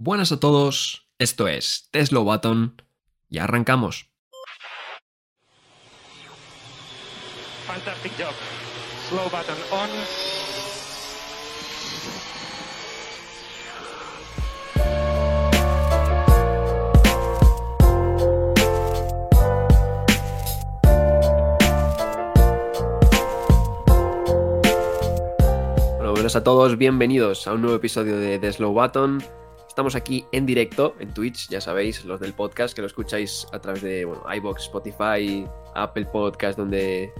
Buenas a todos, esto es Tesla Button y arrancamos. Fantastic job. Slow button on. Bueno, buenas a todos, bienvenidos a un nuevo episodio de The Slow Button. Estamos aquí en directo en Twitch, ya sabéis, los del podcast, que lo escucháis a través de bueno, iBox, Spotify, Apple Podcast, donde,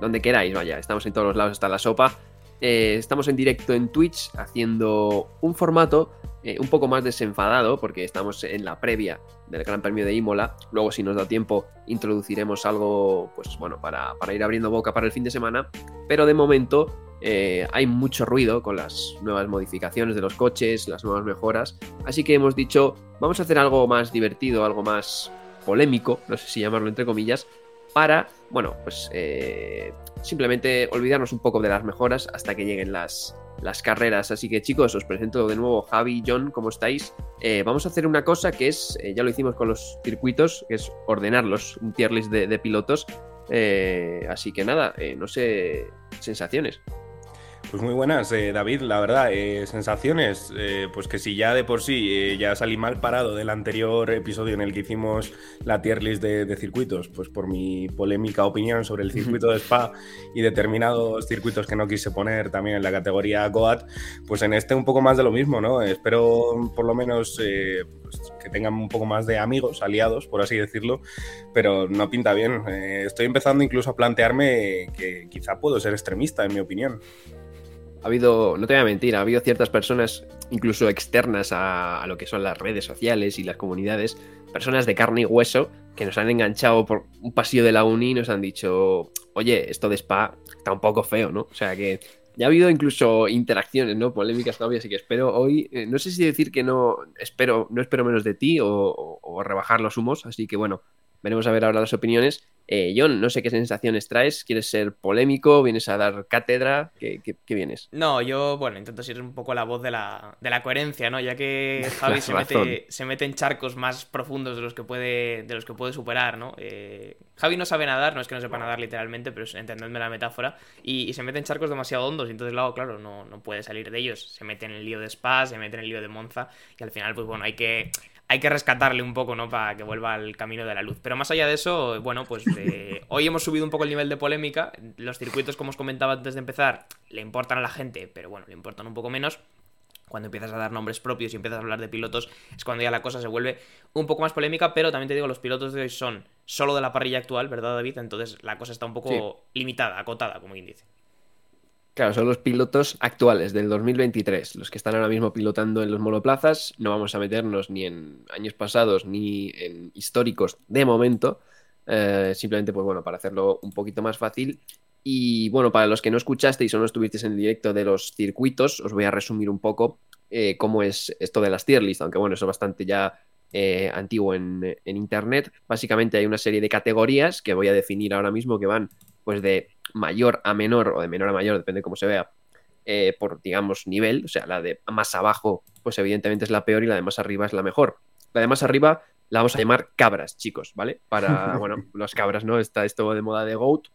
donde queráis, vaya, estamos en todos los lados hasta la sopa. Eh, estamos en directo en Twitch haciendo un formato eh, un poco más desenfadado, porque estamos en la previa del Gran Premio de Imola. Luego, si nos da tiempo, introduciremos algo, pues bueno, para, para ir abriendo boca para el fin de semana. Pero de momento eh, hay mucho ruido con las nuevas modificaciones de los coches, las nuevas mejoras. Así que hemos dicho, vamos a hacer algo más divertido, algo más polémico, no sé si llamarlo entre comillas, para, bueno, pues eh, simplemente olvidarnos un poco de las mejoras hasta que lleguen las, las carreras. Así que chicos, os presento de nuevo Javi, John, ¿cómo estáis? Eh, vamos a hacer una cosa que es, eh, ya lo hicimos con los circuitos, que es ordenarlos, un tier list de, de pilotos. Así que nada, no sé, sensaciones. Pues muy buenas, eh, David, la verdad, eh, sensaciones, eh, pues que si ya de por sí eh, ya salí mal parado del anterior episodio en el que hicimos la tier list de, de circuitos, pues por mi polémica opinión sobre el circuito de Spa y determinados circuitos que no quise poner también en la categoría Goat, pues en este un poco más de lo mismo, ¿no? Espero por lo menos eh, pues, que tengan un poco más de amigos, aliados, por así decirlo, pero no pinta bien. Eh, estoy empezando incluso a plantearme que quizá puedo ser extremista, en mi opinión. Ha habido, no te voy a mentir, ha habido ciertas personas, incluso externas a, lo que son las redes sociales y las comunidades, personas de carne y hueso, que nos han enganchado por un pasillo de la uni y nos han dicho, oye, esto de spa está un poco feo, ¿no? O sea que ya ha habido incluso interacciones, ¿no? Polémicas todavía, así que espero hoy, eh, no sé si decir que no espero, no espero menos de ti o, o rebajar los humos, así que bueno, veremos a ver ahora las opiniones. Eh, John, no sé qué sensaciones traes. ¿Quieres ser polémico? ¿Vienes a dar cátedra? ¿Qué, qué, qué vienes? No, yo, bueno, intento ser un poco la voz de la, de la coherencia, ¿no? Ya que Javi se mete, se mete, en charcos más profundos de los que puede, de los que puede superar, ¿no? Eh, Javi no sabe nadar, no es que no sepa nadar literalmente, pero entendedme la metáfora. Y, y, se mete en charcos demasiado hondos, y entonces, luego, claro, no, no puede salir de ellos. Se mete en el lío de Spa, se mete en el lío de Monza, y al final, pues bueno, hay que hay que rescatarle un poco, ¿no? Para que vuelva al camino de la luz. Pero más allá de eso, bueno, pues eh, hoy hemos subido un poco el nivel de polémica. Los circuitos, como os comentaba antes de empezar, le importan a la gente, pero bueno, le importan un poco menos. Cuando empiezas a dar nombres propios y empiezas a hablar de pilotos, es cuando ya la cosa se vuelve un poco más polémica. Pero también te digo, los pilotos de hoy son solo de la parrilla actual, ¿verdad, David? Entonces la cosa está un poco sí. limitada, acotada, como quien dice. Claro, son los pilotos actuales del 2023, los que están ahora mismo pilotando en los monoplazas. No vamos a meternos ni en años pasados ni en históricos de momento. Eh, simplemente, pues bueno, para hacerlo un poquito más fácil. Y bueno, para los que no escuchasteis o no estuvisteis en el directo de los circuitos, os voy a resumir un poco eh, cómo es esto de las tier list, aunque bueno, eso es bastante ya eh, antiguo en, en internet. Básicamente hay una serie de categorías que voy a definir ahora mismo que van pues de mayor a menor o de menor a mayor, depende de cómo se vea, eh, por, digamos, nivel. O sea, la de más abajo, pues evidentemente es la peor y la de más arriba es la mejor. La de más arriba la vamos a llamar cabras, chicos, ¿vale? Para, bueno, las cabras, ¿no? Está esto de moda de GOAT.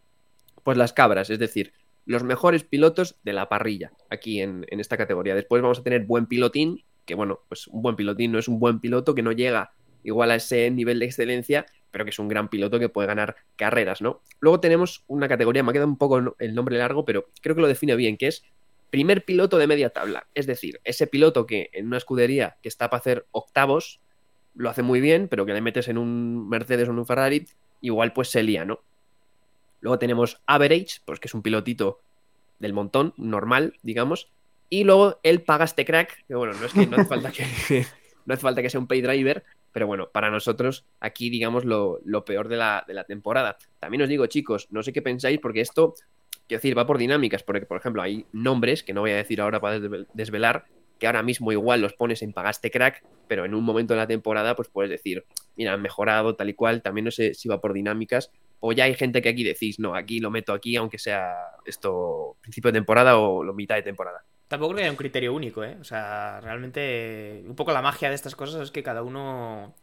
Pues las cabras, es decir, los mejores pilotos de la parrilla, aquí en, en esta categoría. Después vamos a tener buen pilotín, que bueno, pues un buen pilotín no es un buen piloto que no llega igual a ese nivel de excelencia, pero que es un gran piloto que puede ganar carreras, ¿no? Luego tenemos una categoría, me ha quedado un poco el nombre largo, pero creo que lo define bien, que es primer piloto de media tabla. Es decir, ese piloto que en una escudería que está para hacer octavos, lo hace muy bien, pero que le metes en un Mercedes o en un Ferrari, igual pues se lía, ¿no? Luego tenemos Average, pues que es un pilotito del montón, normal, digamos. Y luego el Pagaste Crack, que bueno, no es que no hace falta que, no hace falta que sea un pay driver, pero bueno, para nosotros aquí digamos lo, lo peor de la, de la, temporada. También os digo, chicos, no sé qué pensáis, porque esto, quiero decir, va por dinámicas, porque por ejemplo hay nombres que no voy a decir ahora para desvelar, que ahora mismo igual los pones en pagaste crack, pero en un momento de la temporada pues puedes decir, mira, han mejorado tal y cual, también no sé si va por dinámicas, o ya hay gente que aquí decís, no, aquí lo meto aquí, aunque sea esto principio de temporada o lo mitad de temporada. Tampoco creo que haya un criterio único, ¿eh? O sea, realmente un poco la magia de estas cosas es que cada uno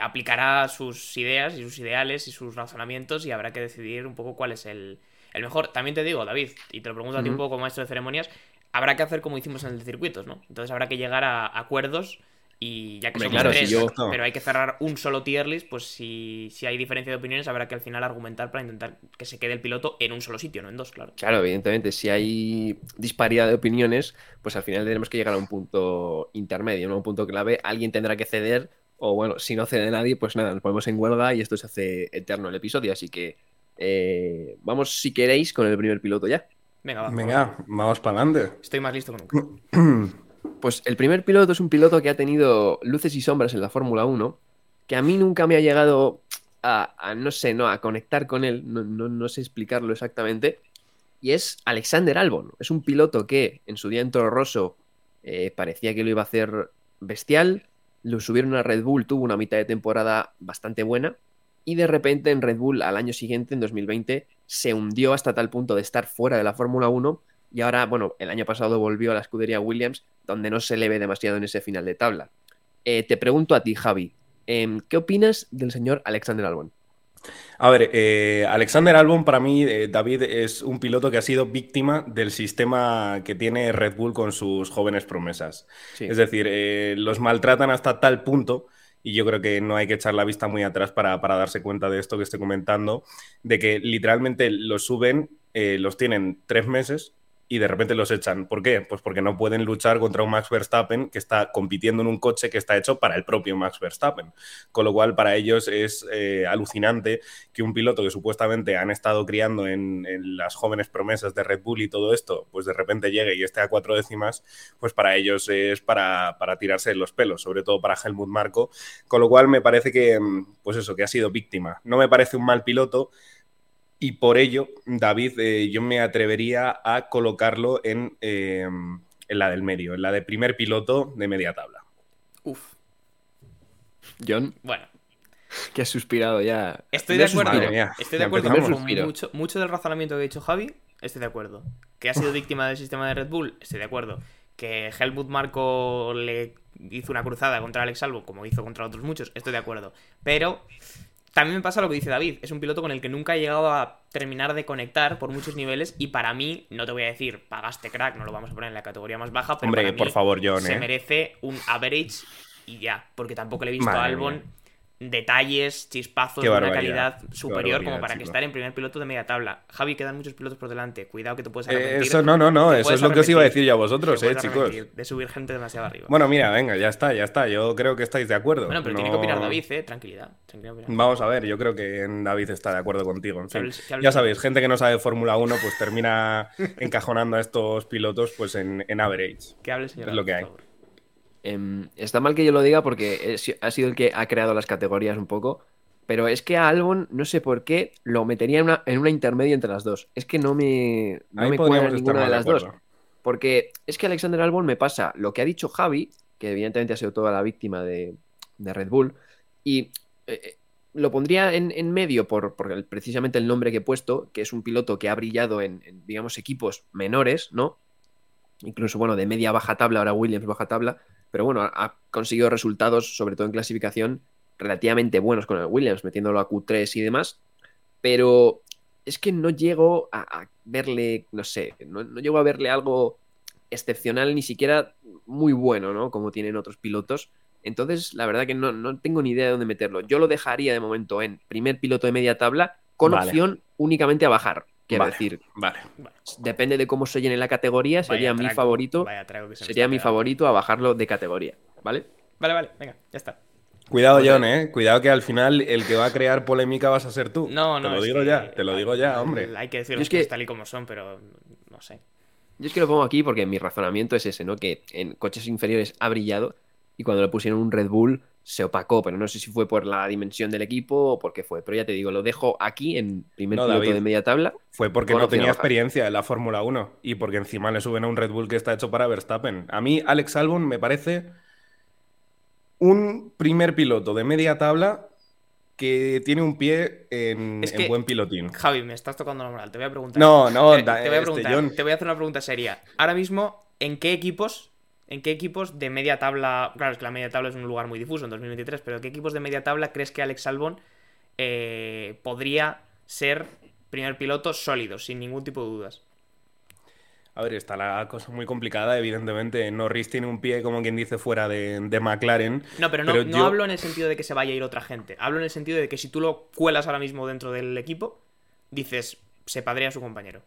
aplicará sus ideas y sus ideales y sus razonamientos y habrá que decidir un poco cuál es el, el mejor. También te digo, David, y te lo pregunto a ti un poco como maestro de ceremonias, habrá que hacer como hicimos en el de circuitos, ¿no? Entonces habrá que llegar a acuerdos y ya que Hombre, somos claro, si tres, yo- pero hay que cerrar un solo tier list, pues si, si hay diferencia de opiniones habrá que al final argumentar para intentar que se quede el piloto en un solo sitio, no en dos, claro. Claro, evidentemente, si hay disparidad de opiniones, pues al final tenemos que llegar a un punto intermedio, ¿no? Un punto clave. Alguien tendrá que ceder, o bueno, si no cede nadie, pues nada, nos ponemos en huelga y esto se hace eterno el episodio. Así que eh, vamos, si queréis, con el primer piloto ya. Venga, va. Venga, vamos para adelante. Estoy más listo que nunca. Pues el primer piloto es un piloto que ha tenido luces y sombras en la Fórmula 1, que a mí nunca me ha llegado a, no sé, no, a conectar con él, no sé explicarlo exactamente, y es Alexander Albon. Es un piloto que en su día en Toro Rosso eh, parecía que lo iba a hacer bestial, lo subieron a Red Bull, tuvo una mitad de temporada bastante buena, y de repente en Red Bull al año siguiente, en 2020, se hundió hasta tal punto de estar fuera de la Fórmula 1 y ahora, bueno, el año pasado volvió a la escudería Williams, donde no se le ve demasiado en ese final de tabla. Eh, te pregunto a ti, Javi, em, ¿qué opinas del señor Alexander Albon? A ver, eh, Alexander Albon para mí, eh, David, es un piloto que ha sido víctima del sistema que tiene Red Bull con sus jóvenes promesas. Sí. Es decir, eh, los maltratan hasta tal punto, y yo creo que no hay que echar la vista muy atrás para, para darse cuenta de esto que estoy comentando, de que literalmente los suben, los tienen tres meses y de repente los echan. ¿Por qué? Pues porque no pueden luchar contra un Max Verstappen que está compitiendo en un coche que está hecho para el propio Max Verstappen. Con lo cual, para ellos es eh, alucinante que un piloto que supuestamente han estado criando en, las jóvenes promesas de Red Bull y todo esto, pues de repente llegue y esté a cuatro décimas, pues para ellos es para, para tirarse los pelos, sobre todo para Helmut Marco. Con lo cual, me parece que, pues eso, que ha sido víctima. No me parece un mal piloto, y por ello, David, eh, yo me atrevería a colocarlo en, eh, en, la del medio, en la de primer piloto de media tabla. Uf. John. Bueno. Que has suspirado ya. Estoy de acuerdo. Estoy de acuerdo con mucho, mucho, del razonamiento que ha dicho Javi. Estoy de acuerdo. Que ha sido víctima del sistema de Red Bull. Estoy de acuerdo. Que Helmut Marco le hizo una cruzada contra Alex Albon, como hizo contra otros muchos. Estoy de acuerdo. Pero también me pasa lo que dice David, es un piloto con el que nunca he llegado a terminar de conectar por muchos niveles y para mí, no te voy a decir, pagaste crack, no lo vamos a poner en la categoría más baja, pero Hombre, para mí por favor, John, se ¿eh? merece un average y ya, porque tampoco le he visto Madre a Albon mía. Detalles, chispazos de una calidad superior como para que estar en primer piloto de media tabla. Javi, quedan muchos pilotos por delante, cuidado que te puedes Eh, arrepentir. eso no, no, no, eso es lo que os iba a decir yo a vosotros, eh, chicos. De subir gente demasiado arriba. Bueno, mira, venga, ya está, ya está. Yo creo que estáis de acuerdo. Bueno, pero tiene que opinar David, eh, tranquilidad. Vamos a ver, yo creo que David está de acuerdo contigo. En fin, ya sabéis, gente que no sabe Fórmula 1, pues termina encajonando a estos pilotos pues en, en average. Que hable, señor. Es lo que por hay. favor. Em, está mal que yo lo diga porque es- ha sido el que ha creado las categorías un poco. Pero es que a Albon, no sé por qué, lo metería en una, en una intermedia entre las dos. Es que no me, no Ahí me cuadra ninguna de de las dos. Porque es que Alexander Albon me pasa lo que ha dicho Javi, que evidentemente ha sido toda la víctima de, de Red Bull, y eh, eh, lo pondría en, en medio por, por el- precisamente el nombre que he puesto, que es un piloto que ha brillado en, en, digamos, equipos menores, ¿no? Incluso, bueno, de media baja tabla, ahora Williams baja tabla, pero bueno, ha, conseguido resultados, sobre todo en clasificación, relativamente buenos con el Williams, metiéndolo a Q3 y demás, pero es que no llego a, a verle, no sé, no, no llego a verle algo excepcional, ni siquiera muy bueno, ¿no? Como tienen otros pilotos. Entonces, la verdad que no, no tengo ni idea de dónde meterlo. Yo lo dejaría de momento en primer piloto de media tabla, con Vale. opción únicamente a bajar. Quiero Vale, decir, Vale. depende de cómo se llene la categoría, sería Vaya mi trago, favorito. vaya trago que se Sería mi favorito a bajarlo de categoría, ¿vale? Vale, vale, venga, ya está. Cuidado, Pues, John, eh. Cuidado que al final el que va a crear polémica vas a ser tú. No, no. Te lo digo que- ya, te lo digo ya, hombre. Hay que decir las es que- cosas tal y como son, pero no sé. Yo es que lo pongo aquí porque mi razonamiento es ese, ¿no? Que en coches inferiores ha brillado y cuando le pusieron un Red Bull se opacó, pero no sé si fue por la dimensión del equipo o por qué fue. Pero ya te digo, lo dejo aquí en primer No, piloto David. de media tabla. Fue porque no tenía experiencia en la Fórmula 1 y porque encima le suben a un Red Bull que está hecho para Verstappen. A mí, Alex Albon me parece un primer piloto de media tabla que tiene un pie en, Es en que- buen pilotín. Javi, me estás tocando la moral. Te voy a preguntar. No, no, te, da- te voy a este. John. Te voy a hacer una pregunta seria. Ahora mismo, ¿en qué equipos, en qué equipos de media tabla, claro, es que la media tabla es un lugar muy difuso en 2023, pero ¿qué equipos de media tabla crees que Alex Albon eh, podría ser primer piloto sólido, sin ningún tipo de dudas? A ver, está la cosa muy complicada, evidentemente. Norris tiene un pie, como quien dice, fuera de, McLaren. No, pero no, no hablo en el sentido de que se vaya a ir otra gente. Hablo en el sentido de que si tú lo cuelas ahora mismo dentro del equipo, dices, se padrea a su compañero.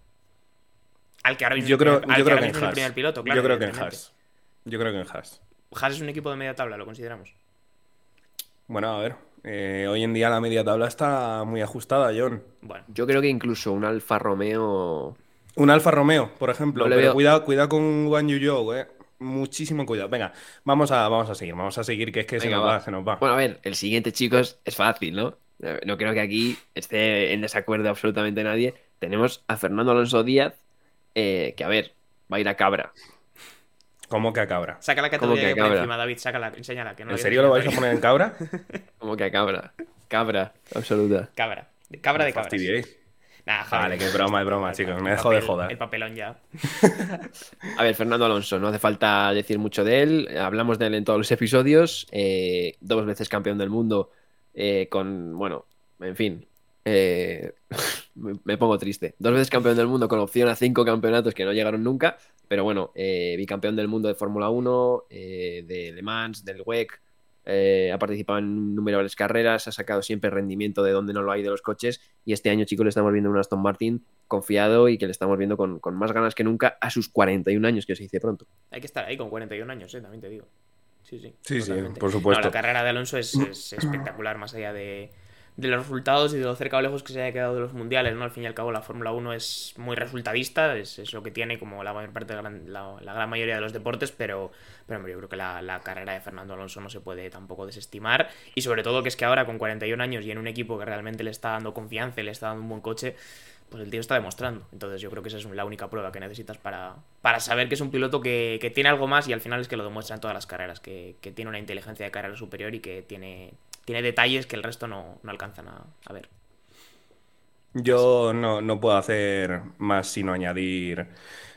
Al que ahora mismo, yo creo, es el primer piloto, claro. Yo creo que en. Haas. Yo creo que en Haas. Haas es un equipo de media tabla, lo consideramos. Bueno, a ver. eh, hoy en día la media tabla está muy ajustada, John. Bueno, Yo creo que incluso un Alfa Romeo. Un Alfa Romeo, por ejemplo. No pero veo- cuidado, cuidado con Guan Yu Zhou, eh. Muchísimo cuidado. Venga, vamos a, vamos a seguir, vamos a seguir, que es que se nos va. va, se nos va. Bueno, a ver, el siguiente, chicos, es fácil, ¿no? No creo que aquí esté en desacuerdo absolutamente nadie. Tenemos a Fernando Alonso Díaz, eh, que a ver, va a ir a cabra. ¿Cómo que a cabra? saca la ¿Cómo categoría que que por cabra? encima, David, sácala, enséñala. Que no ¿En serio lo vais a poner en cabra? Como que a cabra. Cabra, absoluta. Cabra. De cabra de fastidiéis. Nah. Vale, que broma, es broma, chicos. papel- Me dejo de el- joder. El papelón ya. A ver, Fernando Alonso, no hace falta decir mucho de él. Hablamos de él en todos los episodios. eh, dos veces campeón del mundo eh, con, bueno, en fin. Eh, me, me pongo triste. Dos veces campeón del mundo con opción a cinco campeonatos que no llegaron nunca. Pero bueno, eh, bicampeón del mundo de Fórmula 1, eh, de Le Mans, del WEC. eh, ha participado en innumerables carreras, ha sacado siempre rendimiento de donde no lo hay de los coches. Y este año, chicos, le estamos viendo un Aston Martin confiado y que le estamos viendo con, con más ganas que nunca a sus 41 años, que se dice pronto. Hay que estar ahí con 41 años, eh, también te digo. Sí, sí. Sí, sí, por supuesto. No, la carrera de Alonso es, es espectacular, más allá de, de los resultados y de lo cerca o lejos que se haya quedado de los mundiales, ¿no? Al fin y al cabo, la Fórmula 1 es muy resultadista, es, es lo que tiene como la mayor parte de gran- la, la gran mayoría de los deportes, pero, pero yo creo que la, la carrera de Fernando Alonso no se puede tampoco desestimar. Y sobre todo que es que ahora, con 41 años y en un equipo que realmente le está dando confianza y le está dando un buen coche, pues el tío está demostrando. Entonces yo creo que esa es la única prueba que necesitas para, para saber que es un piloto que, que tiene algo más y al final es que lo demuestra en todas las carreras, que, que tiene una inteligencia de carrera superior y que tiene, tiene detalles que el resto no, no alcanzan a, a ver. Yo no, no puedo hacer más sino añadir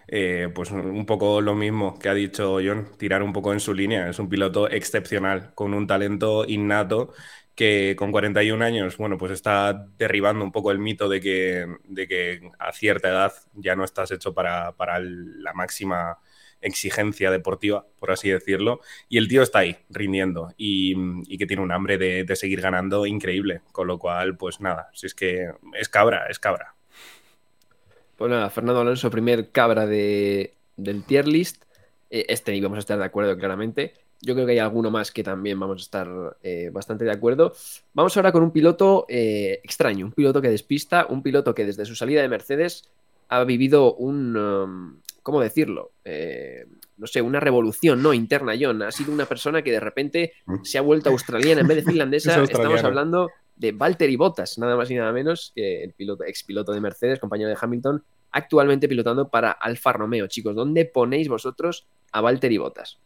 eh, pues un poco lo mismo que ha dicho John, tirar un poco en su línea. Es un piloto excepcional, con un talento innato que con 41 años, bueno, pues está derribando un poco el mito de que, de que a cierta edad ya no estás hecho para, para la máxima exigencia deportiva, por así decirlo. Y el tío está ahí, rindiendo, y, que tiene un hambre de, seguir ganando increíble. Con lo cual, pues nada, si es que es cabra, es cabra. Pues nada, Fernando Alonso, primer cabra de, del tier list. Eh, este y vamos a estar de acuerdo claramente. Yo creo que hay alguno más que también vamos a estar eh, bastante de acuerdo. Vamos ahora con un piloto eh, extraño, un piloto que despista, un piloto que desde su salida de Mercedes ha vivido un, um, ¿cómo decirlo? Eh, no sé, una revolución no interna, John. Ha sido una persona que de repente se ha vuelto australiana en vez de finlandesa. Es. Estamos hablando de Valtteri Bottas, nada más y nada menos que el piloto, ex piloto de Mercedes, compañero de Hamilton, actualmente pilotando para Alfa Romeo. Chicos, ¿dónde ponéis vosotros a Valtteri Bottas?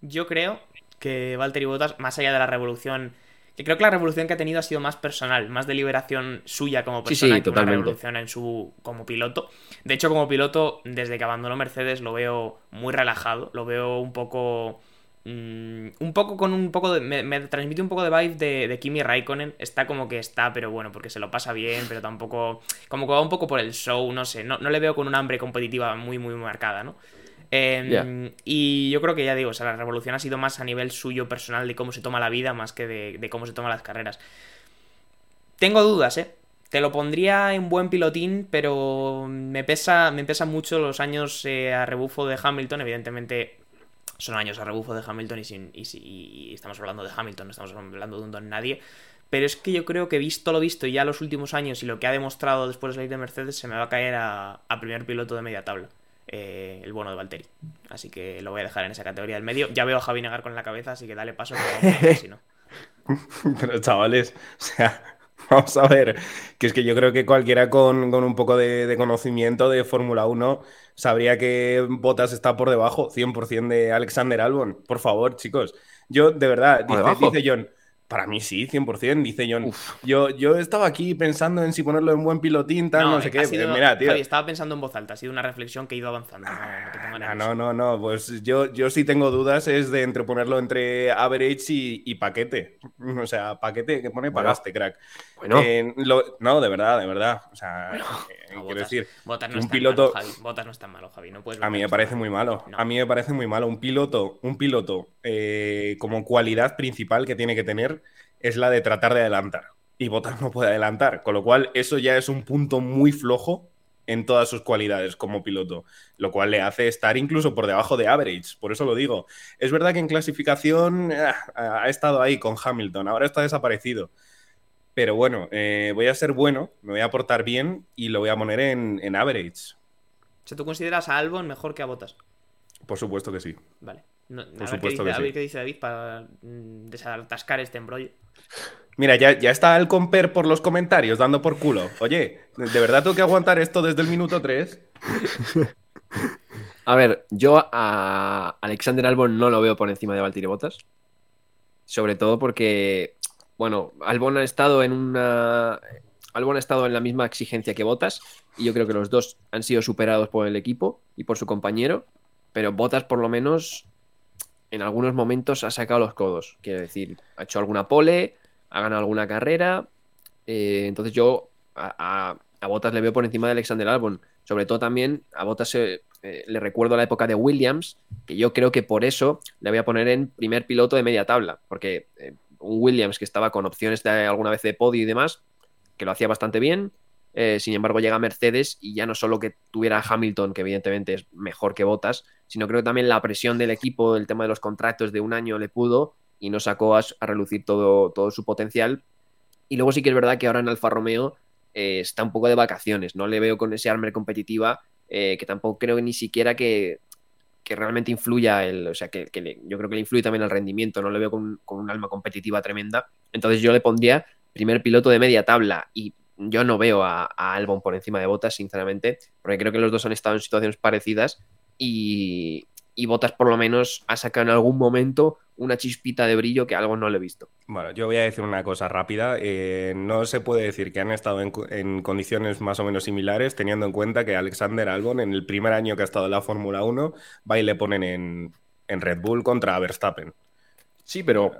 Yo creo que Valtteri Bottas, más allá de la revolución, que creo que la revolución que ha tenido ha sido más personal, más de liberación suya como Sí, sí, persona que una totalmente. revolución en su como piloto. De hecho, como piloto, desde que abandonó Mercedes lo veo muy relajado, lo veo un poco mm, un poco con un poco de. Me, me transmite un poco de vibe de, de Kimi Raikkonen. Está como que está, pero bueno, porque se lo pasa bien, pero tampoco. Como que va un poco por el show, no sé. No, no le veo con un hambre competitiva muy, muy marcada, ¿no? Eh, Ya. Y yo creo que ya digo, o sea, la revolución ha sido más a nivel suyo personal de cómo se toma la vida, más que de, de cómo se toman las carreras. Tengo dudas, ¿eh? Te lo pondría en buen pilotín, pero me pesa, me pesa mucho los años eh, a rebufo de Hamilton. Evidentemente, son años a rebufo de Hamilton y, sin, y, si- y estamos hablando de Hamilton, no estamos hablando de un don nadie. Pero es que yo creo que visto lo visto ya los últimos años y lo que ha demostrado después de salir de Mercedes, se me va a caer a, a primer piloto de media tabla. Eh, el bueno de Valtteri. Así que lo voy a dejar en esa categoría del medio. Ya veo a Javi negar con la cabeza, así que dale paso, que si no. Pero chavales, o sea, vamos a ver, que es que yo creo que cualquiera con, con un poco de, de conocimiento de Fórmula 1 sabría que Bottas está por debajo 100% de Alexander Albon. Por favor, chicos. Yo, de verdad, dice John, Para mí sí, 100%, dice John. Yo, yo estaba aquí pensando en si ponerlo en buen pilotín, tal, no, sé qué. Mira, tío. estaba pensando en voz alta, ha sido una reflexión que he ido avanzando. No, ah, no, no, no, pues yo, yo sí tengo dudas, es de entre ponerlo entre average y, paquete. O sea, paquete que pone pagaste, crack. Bueno. no, de verdad, de verdad. O sea, eh, quiero decir, un piloto. Malo, no es tan malo, Javi. No a mí me parece muy malo. A mí me parece muy malo. Un piloto, un piloto eh, como cualidad principal que tiene que tener es la de tratar de adelantar. Y Bottas no puede adelantar, con lo cual eso ya es un punto muy flojo en todas sus cualidades como piloto, lo cual le hace estar incluso por debajo de average, por eso lo digo. Es verdad que en clasificación ah, ha estado ahí con Hamilton, ahora está desaparecido. Pero bueno, eh, voy a ser bueno, me voy a portar bien y lo voy a poner en, en average. ¿Se tú consideras a Albon mejor que a Bottas? Por supuesto que sí. Vale. Por supuesto que sí. qué dice David para desatascar este embrollo. Mira, ya, ya está el comper por los comentarios dando por culo. Oye, ¿de verdad tengo que aguantar esto desde el minuto 3? A ver, yo a Alexander Albon no lo veo por encima de Valtteri Bottas. Sobre todo porque, bueno, Albon ha estado en una. Albon ha estado en la misma exigencia que Bottas. Y yo creo que los dos han sido superados por el equipo y por su compañero. Pero Bottas, por lo menos, en algunos momentos ha sacado los codos. Quiero decir, ha hecho alguna pole, ha ganado alguna carrera. Eh, entonces yo a, Bottas le veo por encima de Alexander Albon. Sobre todo también a Bottas eh, eh, le recuerdo la época de Williams, que yo creo que por eso le voy a poner en primer piloto de media tabla. Porque un Williams que estaba con opciones de alguna vez de podio y demás, que lo hacía bastante bien. sin embargo, llega Mercedes y ya no solo que tuviera Hamilton, que evidentemente es mejor que Bottas, sino creo que también la presión del equipo, el tema de los contratos de un año le pudo y no sacó a, relucir todo, todo su potencial. Y luego sí que es verdad que ahora en Alfa Romeo eh, está un poco de vacaciones, no le veo con ese armer competitiva, eh, que tampoco creo que ni siquiera que, realmente influya, el, o sea, que, yo creo que le influye también el rendimiento, no le veo con, un alma competitiva tremenda. Entonces yo le pondría primer piloto de media tabla y yo no veo a, a Albon por encima de Botas, sinceramente, porque creo que los dos han estado en situaciones parecidas y, y Botas por lo menos ha sacado en algún momento una chispita de brillo que algo no le he visto. Bueno, yo voy a decir una cosa rápida. Eh, no se puede decir que han estado en, condiciones más o menos similares, teniendo en cuenta que Alexander Albon, en el primer año que ha estado en la Fórmula 1, va y le ponen en, Red Bull contra Verstappen. Sí, pero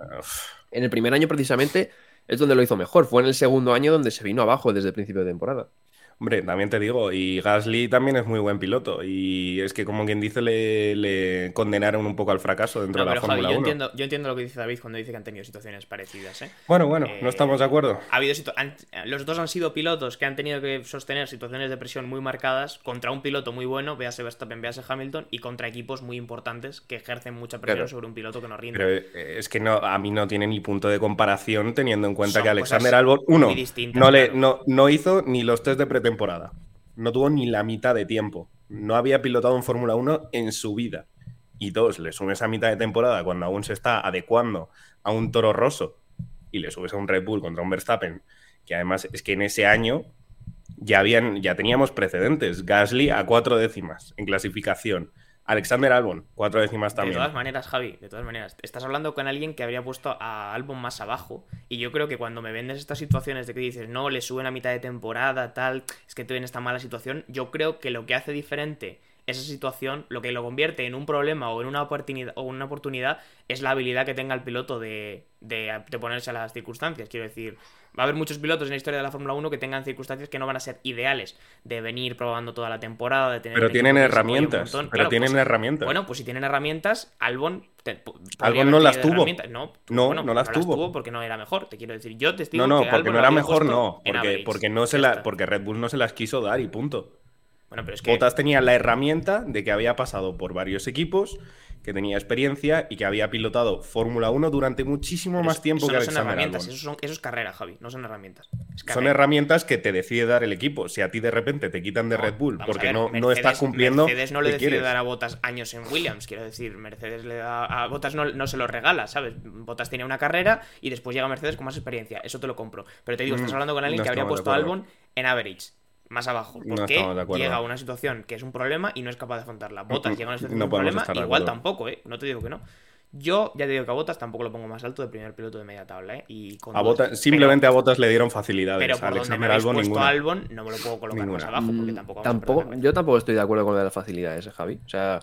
en el primer año precisamente es donde lo hizo mejor. Fue en el segundo año donde se vino abajo desde el principio de temporada. Hombre, también te digo, y Gasly también es muy buen piloto. Y es que, como quien dice, le, condenaron un poco al fracaso dentro de la Fórmula 1. Entiendo, yo entiendo lo que dice David cuando dice que han tenido situaciones parecidas. ¿eh? Bueno, bueno, no estamos de acuerdo. Ha habido los dos han sido pilotos que han tenido que sostener situaciones de presión muy marcadas contra un piloto muy bueno, véase Verstappen, véase Hamilton, y contra equipos muy importantes que ejercen mucha presión sobre un piloto que no rinde. Pero eh, es que no, a mí no tiene ni punto de comparación teniendo en cuenta que Alexander Albon, uno, no, le, no, no hizo ni los test de pretemporada temporada. No tuvo ni la mitad de tiempo. No había pilotado en Fórmula 1 en su vida. Y dos, le subes a mitad de temporada cuando aún se está adecuando a un toro roso y le subes a un Red Bull contra un Verstappen, que además es que en ese año ya, habían, ya teníamos precedentes. Gasly a cuatro décimas en clasificación. Alexander Albon, cuatro décimas también. De todas maneras, Javi, de todas maneras, estás hablando con alguien que habría puesto a Albon más abajo. Y yo creo que cuando me vendes estas situaciones de que dices, no, le suben a mitad de temporada, tal, es que estoy en esta mala situación, yo creo que lo que hace diferente esa situación, lo que lo convierte en un problema o en una oportunidad, o una oportunidad es la habilidad que tenga el piloto de, de, de ponerse a las circunstancias. Quiero decir, Va a haber muchos pilotos en la historia de la Fórmula 1 que tengan circunstancias que no van a ser ideales de venir probando toda la temporada, de tener Pero tienen herramientas. Pero tienen pues, herramientas. Bueno, pues si tienen herramientas, Albon Albon no las tuvo. No, no, no, las, tuvo. porque no era mejor. Te quiero decir, yo te No, no, porque no era mejor, no. Porque, porque no se la, porque Red Bull no se las quiso dar y punto. Bueno, pero es que... Bottas tenía la herramienta de que había pasado por varios equipos que tenía experiencia y que había pilotado Fórmula 1 durante muchísimo más tiempo que no son herramientas, eso, son, eso, es carrera, Javi, no son herramientas. son herramientas que te decide dar el equipo. Si a ti de repente te quitan de Red Bull porque no, no estás cumpliendo. Mercedes no le decide dar a Botas años en Williams, quiero decir, Mercedes le da a Botas no, no se lo regala, ¿sabes? Botas tiene una carrera y después llega Mercedes con más experiencia, eso te lo compro. Pero te digo, estás mm, hablando con alguien que habría puesto Albon en average más abajo. Porque llega a una situación que es un problema y no es capaz de afrontarla. Botas llega a una situación que es un problema, igual tampoco, ¿eh? No te digo que no. Yo ya te digo que a Botas tampoco lo pongo más alto de primer piloto de media tabla, ¿eh? Y con A. Botas- simplemente Pero- a Botas le dieron facilidades. Pero a por donde Alexander me habéis Albon puesto ninguna. a Albon, no me lo puedo colocar Ninguna. más abajo porque Mm, tampoco tampoco, yo tampoco estoy de acuerdo con lo de las facilidades, ¿eh, Javi. O sea,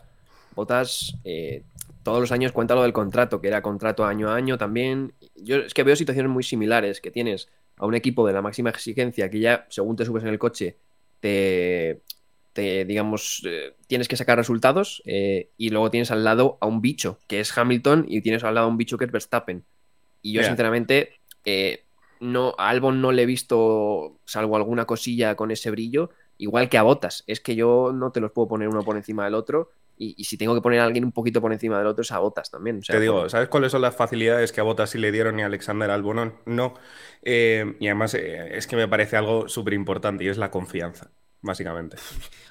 Botas eh, todos los años cuenta lo del contrato, que era contrato año a año también. Yo es que veo situaciones muy similares, que tienes a un equipo de la máxima exigencia que ya, según te subes en el coche, te, te digamos, eh, tienes que sacar resultados eh, y luego tienes al lado a un bicho, que es Hamilton, y tienes al lado a un bicho que es Verstappen. Y yo, sinceramente, eh, no, a Albon no le he visto, salvo alguna cosilla con ese brillo, igual que a Botas. Es que yo no te los puedo poner uno por encima del otro. Y, y si tengo que poner a alguien un poquito por encima del otro, es a Botas también. O sea, Te digo, ¿sabes cuáles son las facilidades que a Botas sí le dieron y a Alexander Albon no? Eh, y además eh, es que me parece algo súper importante y es la confianza, básicamente.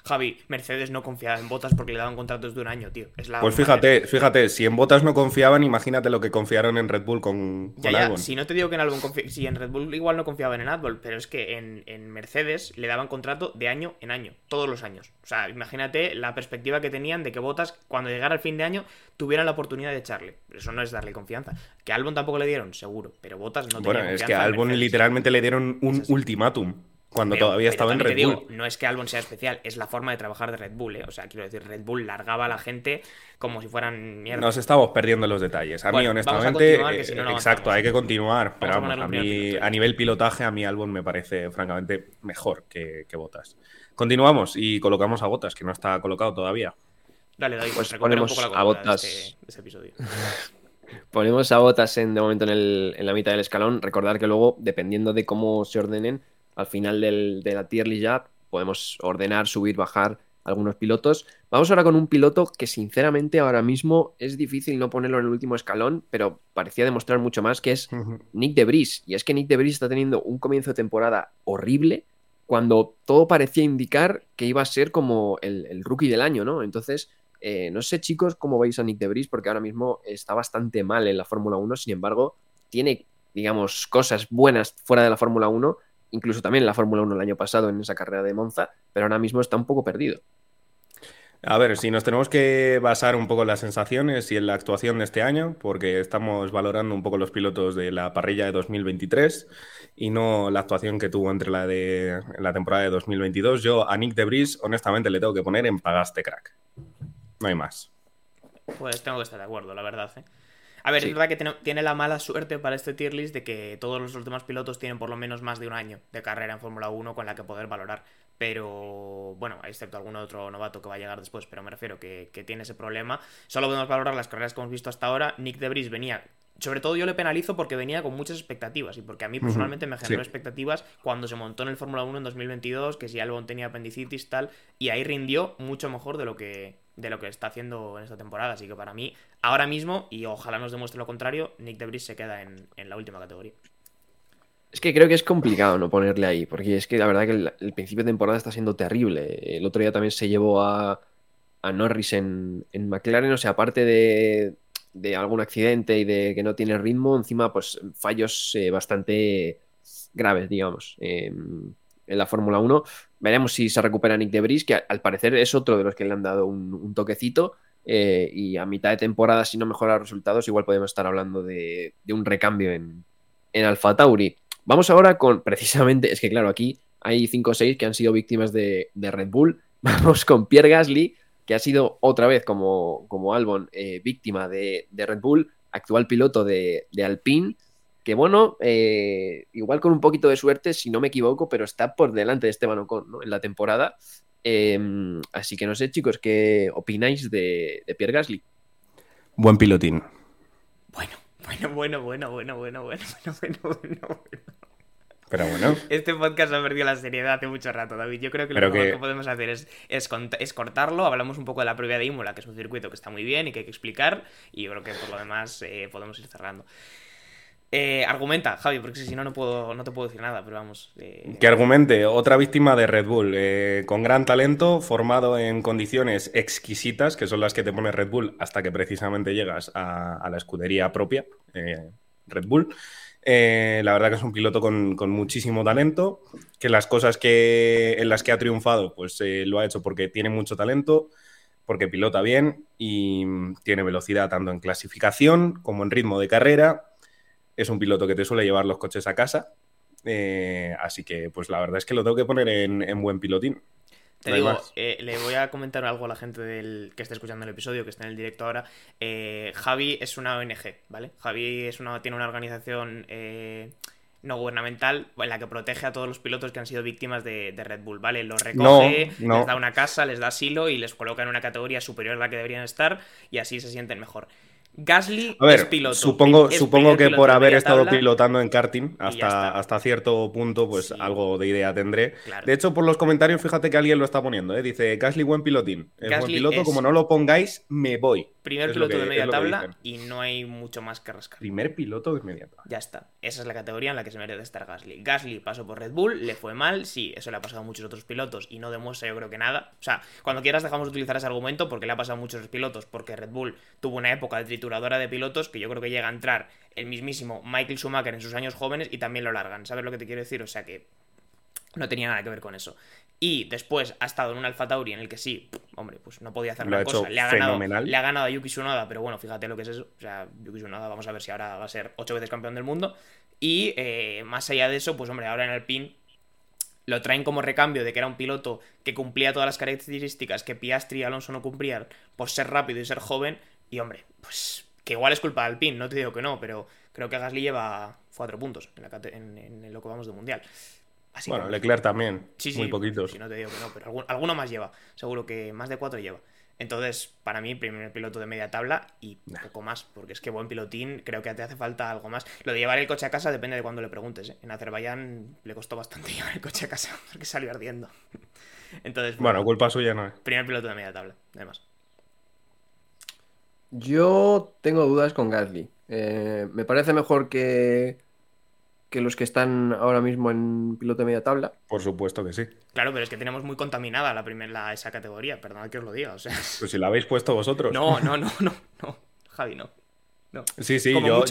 Javi, Mercedes no confiaba en Botas porque le daban contratos de un año, tío. Es la Pues manera. fíjate, fíjate, si en Botas no confiaban, imagínate lo que confiaron en Red Bull con, Ya, con ya, Albon. si no te digo que en Albon confi- si en Red Bull igual no confiaban en Albon, pero es que en, en Mercedes le daban contrato de año en año, todos los años. O sea, imagínate la perspectiva que tenían de que Botas, cuando llegara el fin de año, tuvieran la oportunidad de echarle. Eso no es darle confianza. Que a Albon tampoco le dieron, seguro, pero Botas no tenía bueno, es que a Albon literalmente le dieron un ultimátum cuando Pero- todavía pero estaba en Red Bull. digo, no es que Albon sea especial, es la forma de trabajar de Red Bull, ¿eh? O sea, quiero decir, Red Bull largaba a la gente como si fueran mierda. Nos estamos perdiendo los detalles. A Bueno, mí, vamos a honestamente, continuar, que si no, no exacto, avanzamos. hay que continuar. Pero Vamos a vamos, mí, piloto. a nivel pilotaje, a mí Albon me parece francamente mejor que, que Botas. Continuamos y colocamos a Botas, que no está colocado todavía. Dale, David, Pues recupera un ponemos poco la a cordura de este- de este episodio. Ponemos a Botas en, de momento en, el- en la mitad del escalón. Recordar que luego, dependiendo de cómo se ordenen, al final del- de la tier list ya podemos ordenar, subir, bajar algunos pilotos. Vamos ahora con un piloto que sinceramente ahora mismo es difícil no ponerlo en el último escalón, pero parecía demostrar mucho más que es Nick de Vries. Y es que Nick de Vries está teniendo un comienzo de temporada horrible cuando todo parecía indicar que iba a ser como el, el rookie del año, ¿no? Entonces, eh, no sé, chicos, cómo veis a Nick de Vries, porque ahora mismo está bastante mal en la Fórmula 1, sin embargo, tiene, digamos, cosas buenas fuera de la Fórmula 1, incluso también en la Fórmula 1 el año pasado en esa carrera de Monza, pero ahora mismo está un poco perdido. A ver, si nos tenemos que basar un poco en las sensaciones y en la actuación de este año, porque estamos valorando un poco los pilotos de la parrilla de 2023 y no la actuación que tuvo entre la de la temporada de 2022, yo a Nick de Vries, honestamente, le tengo que poner en pagaste crack. No hay más. Pues tengo que estar de acuerdo, la verdad. ¿eh? A ver, Sí. es verdad que tiene, la mala suerte para este tier list de que todos los demás pilotos tienen por lo menos más de un año de carrera en Fórmula 1 con la que poder valorar. Pero bueno, excepto algún otro novato que va a llegar después, pero me refiero que, que tiene ese problema. Solo podemos valorar las carreras que hemos visto hasta ahora. Nick de Vries venía. Sobre todo yo le penalizo porque venía con muchas expectativas y porque a mí personalmente me generó sí. expectativas cuando se montó en el Fórmula 1 en 2022, que si Albon tenía apendicitis tal, y ahí rindió mucho mejor de lo que de lo que está haciendo en esta temporada. Así que para mí, ahora mismo, y ojalá nos demuestre lo contrario, Nick de Vries se queda en, en la última categoría. Es que creo que es complicado no ponerle ahí, porque es que la verdad que el, principio de temporada está siendo terrible. El otro día también se llevó a, a Norris en, en McLaren, o sea, aparte de, de algún accidente y de que no tiene ritmo, encima pues fallos eh, bastante graves, digamos, en la Fórmula 1. Veremos si se recupera Nick de Vries, que al parecer es otro de los que le han dado un, toquecito. eh, y a mitad de temporada, si no mejora los resultados, igual podemos estar hablando de, un recambio en, en Alfa Tauri. Vamos ahora con, precisamente, es que claro, aquí hay 5 o 6 que han sido víctimas de, Red Bull. Vamos con Pierre Gasly, que ha sido otra vez como, como Albon, eh, víctima de, Red Bull, actual piloto de Alpine, que bueno, eh, igual con un poquito de suerte, si no me equivoco, pero está por delante de Esteban Ocon ¿no? en la temporada. Eh, así que no sé, chicos, ¿qué opináis de, de Pierre Gasly? Buen pilotín. Bueno, bueno, bueno, bueno, bueno, bueno, bueno, bueno, bueno, bueno, bueno. Pero bueno, Este podcast ha perdido la seriedad hace mucho rato, David. Yo creo que lo que... que- podemos hacer es, es cortarlo. Hablamos un poco de la previa de Imola, que es un circuito que está muy bien y que hay que explicar. Y yo creo que por lo demás eh, podemos ir cerrando. Eh, argumenta, Javi, porque si no, no, puedo, no te puedo decir nada, pero vamos. eh, que argumente, otra víctima de Red Bull, eh, con gran talento, formado en condiciones exquisitas, que son las que te pone Red Bull hasta que precisamente llegas a, la escudería propia, Red Bull. La verdad que es un piloto con, muchísimo talento, que las cosas en las que ha triunfado, pues lo ha hecho porque tiene mucho talento. porque pilota bien y tiene velocidad tanto en clasificación como en ritmo de carrera. Es un piloto que te suele llevar los coches a casa. Eh, así que, pues la verdad es que lo tengo que poner en, buen pilotín. Te digo, eh, le voy a comentar algo a la gente del, que está escuchando el episodio, que está en el directo ahora. Eh, Javi es una ONG, ¿vale? Javi es una, tiene una organización no gubernamental en la que protege a todos los pilotos que han sido víctimas de, Red Bull, ¿vale? Los recoge, les da una casa, les da asilo y les coloca en una categoría superior a la que deberían estar y así se sienten mejor. Gasly es piloto. Supongo, supongo que por haber estado pilotando en karting hasta, hasta cierto punto, pues algo de idea tendré. De hecho, por los comentarios, fíjate que alguien lo está poniendo. ¿eh? Dice Gasly, buen pilotín. Es buen piloto, como no lo pongáis, me voy. Primer piloto de media tabla y no hay mucho más que rascar. Primer piloto de media tabla. Ya está. Esa es la categoría en la que se merece estar Gasly. Gasly pasó por Red Bull, le fue mal, sí, eso le ha pasado a muchos otros pilotos y no demuestra yo creo que nada. O sea, cuando quieras dejamos de utilizar ese argumento porque le ha pasado a muchos pilotos, porque Red Bull tuvo una época de trituradora de pilotos que yo creo que llega a entrar el mismísimo Michael Schumacher en sus años jóvenes y también lo largan. ¿Sabes lo que te quiero decir? O sea que no tenía nada que ver con eso. Y después ha estado en un Alfa Tauri en el que sí, hombre, pues no podía hacer la cosa. Le ha, ganado, le ha ganado a Yuki Tsunoda, pero bueno, fíjate lo que es eso. O sea, Yuki Tsunoda, vamos a ver si ahora va a ser ocho veces campeón del mundo. Y eh, más allá de eso, pues hombre, ahora en el PIN lo traen como recambio de que era un piloto que cumplía todas las características que Piastri y Alonso no cumplían por ser rápido y ser joven. Y hombre, pues que igual es culpa del PIN, no te digo que no, pero creo que Gasly lleva cuatro puntos en, lo que vamos de mundial. Bueno, Leclerc también, sí, muy poquitos. Sí, no te digo que no, pero alguno, más lleva, seguro que más de cuatro lleva. Entonces, para mí, primer piloto de media tabla y poco más, porque es que buen pilotín, creo que te hace falta algo más. Lo de llevar el coche a casa depende de cuando le preguntes. ¿eh? En Azerbaiyán le costó bastante llevar el coche a casa porque salió ardiendo. Entonces, bueno, culpa suya no es. Primer piloto de media tabla, además. Yo tengo dudas con Gasly. Eh, me parece mejor que, que los que están ahora mismo en piloto de media tabla. Por supuesto que sí. Claro, pero es que tenemos muy contaminada la primera esa categoría, perdón que os lo diga. O sea... Pues si la habéis puesto vosotros. No, no, no, no, no. Javi, no. no. Sí, sí, yo,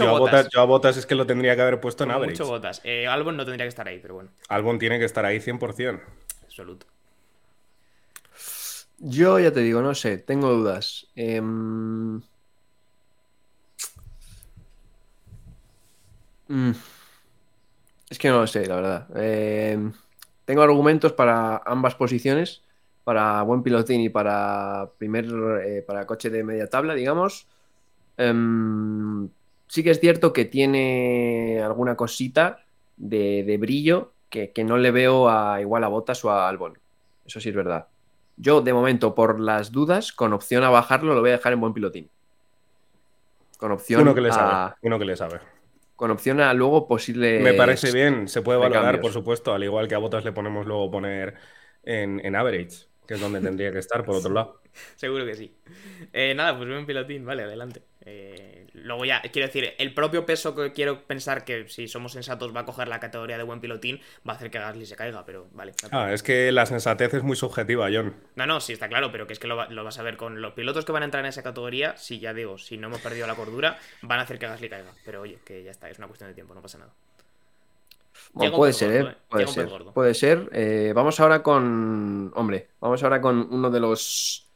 a botas, es que lo tendría que haber puesto en average. Mucho botas. Eh, Albon no tendría que estar ahí, pero bueno. Albon tiene que estar ahí 100%. Absoluto. Yo ya te digo, no sé, tengo dudas. Mm, es que no lo sé, la verdad. Em, tengo argumentos para ambas posiciones, para buen pilotín y para primer eh, para coche de media tabla, digamos. Em, sí que es cierto que tiene alguna cosita de, brillo que, que, no le veo a igual a Botas o a Albon. Eso sí es verdad. Yo, de momento, por las dudas, con opción a bajarlo, lo voy a dejar en buen pilotín. Con opción Uno que le sabe. Uno que le sabe. Con opción a luego posible. Me parece bien, se puede valorar, por supuesto, al igual que a Botas le ponemos luego poner en, en average, que es donde tendría que estar, por otro lado. Seguro que sí. Eh, nada, pues buen pilotín, vale, adelante. Eh, luego ya, quiero decir, el propio peso que quiero pensar que si somos sensatos va a coger la categoría de buen pilotín, va a hacer que Gasly se caiga, pero vale. Ah, es que la sensatez es muy subjetiva, John. No, no, sí, está claro, pero que es que lo, vas a ver con los pilotos que van a entrar en esa categoría, si ya digo, si no hemos perdido la cordura, van a hacer que Gasly caiga. Pero oye, que ya está, es una cuestión de tiempo, no pasa nada. puede, ser, ¿eh? puede, ser, puede ser, vamos ahora con. Hombre, vamos ahora con uno de los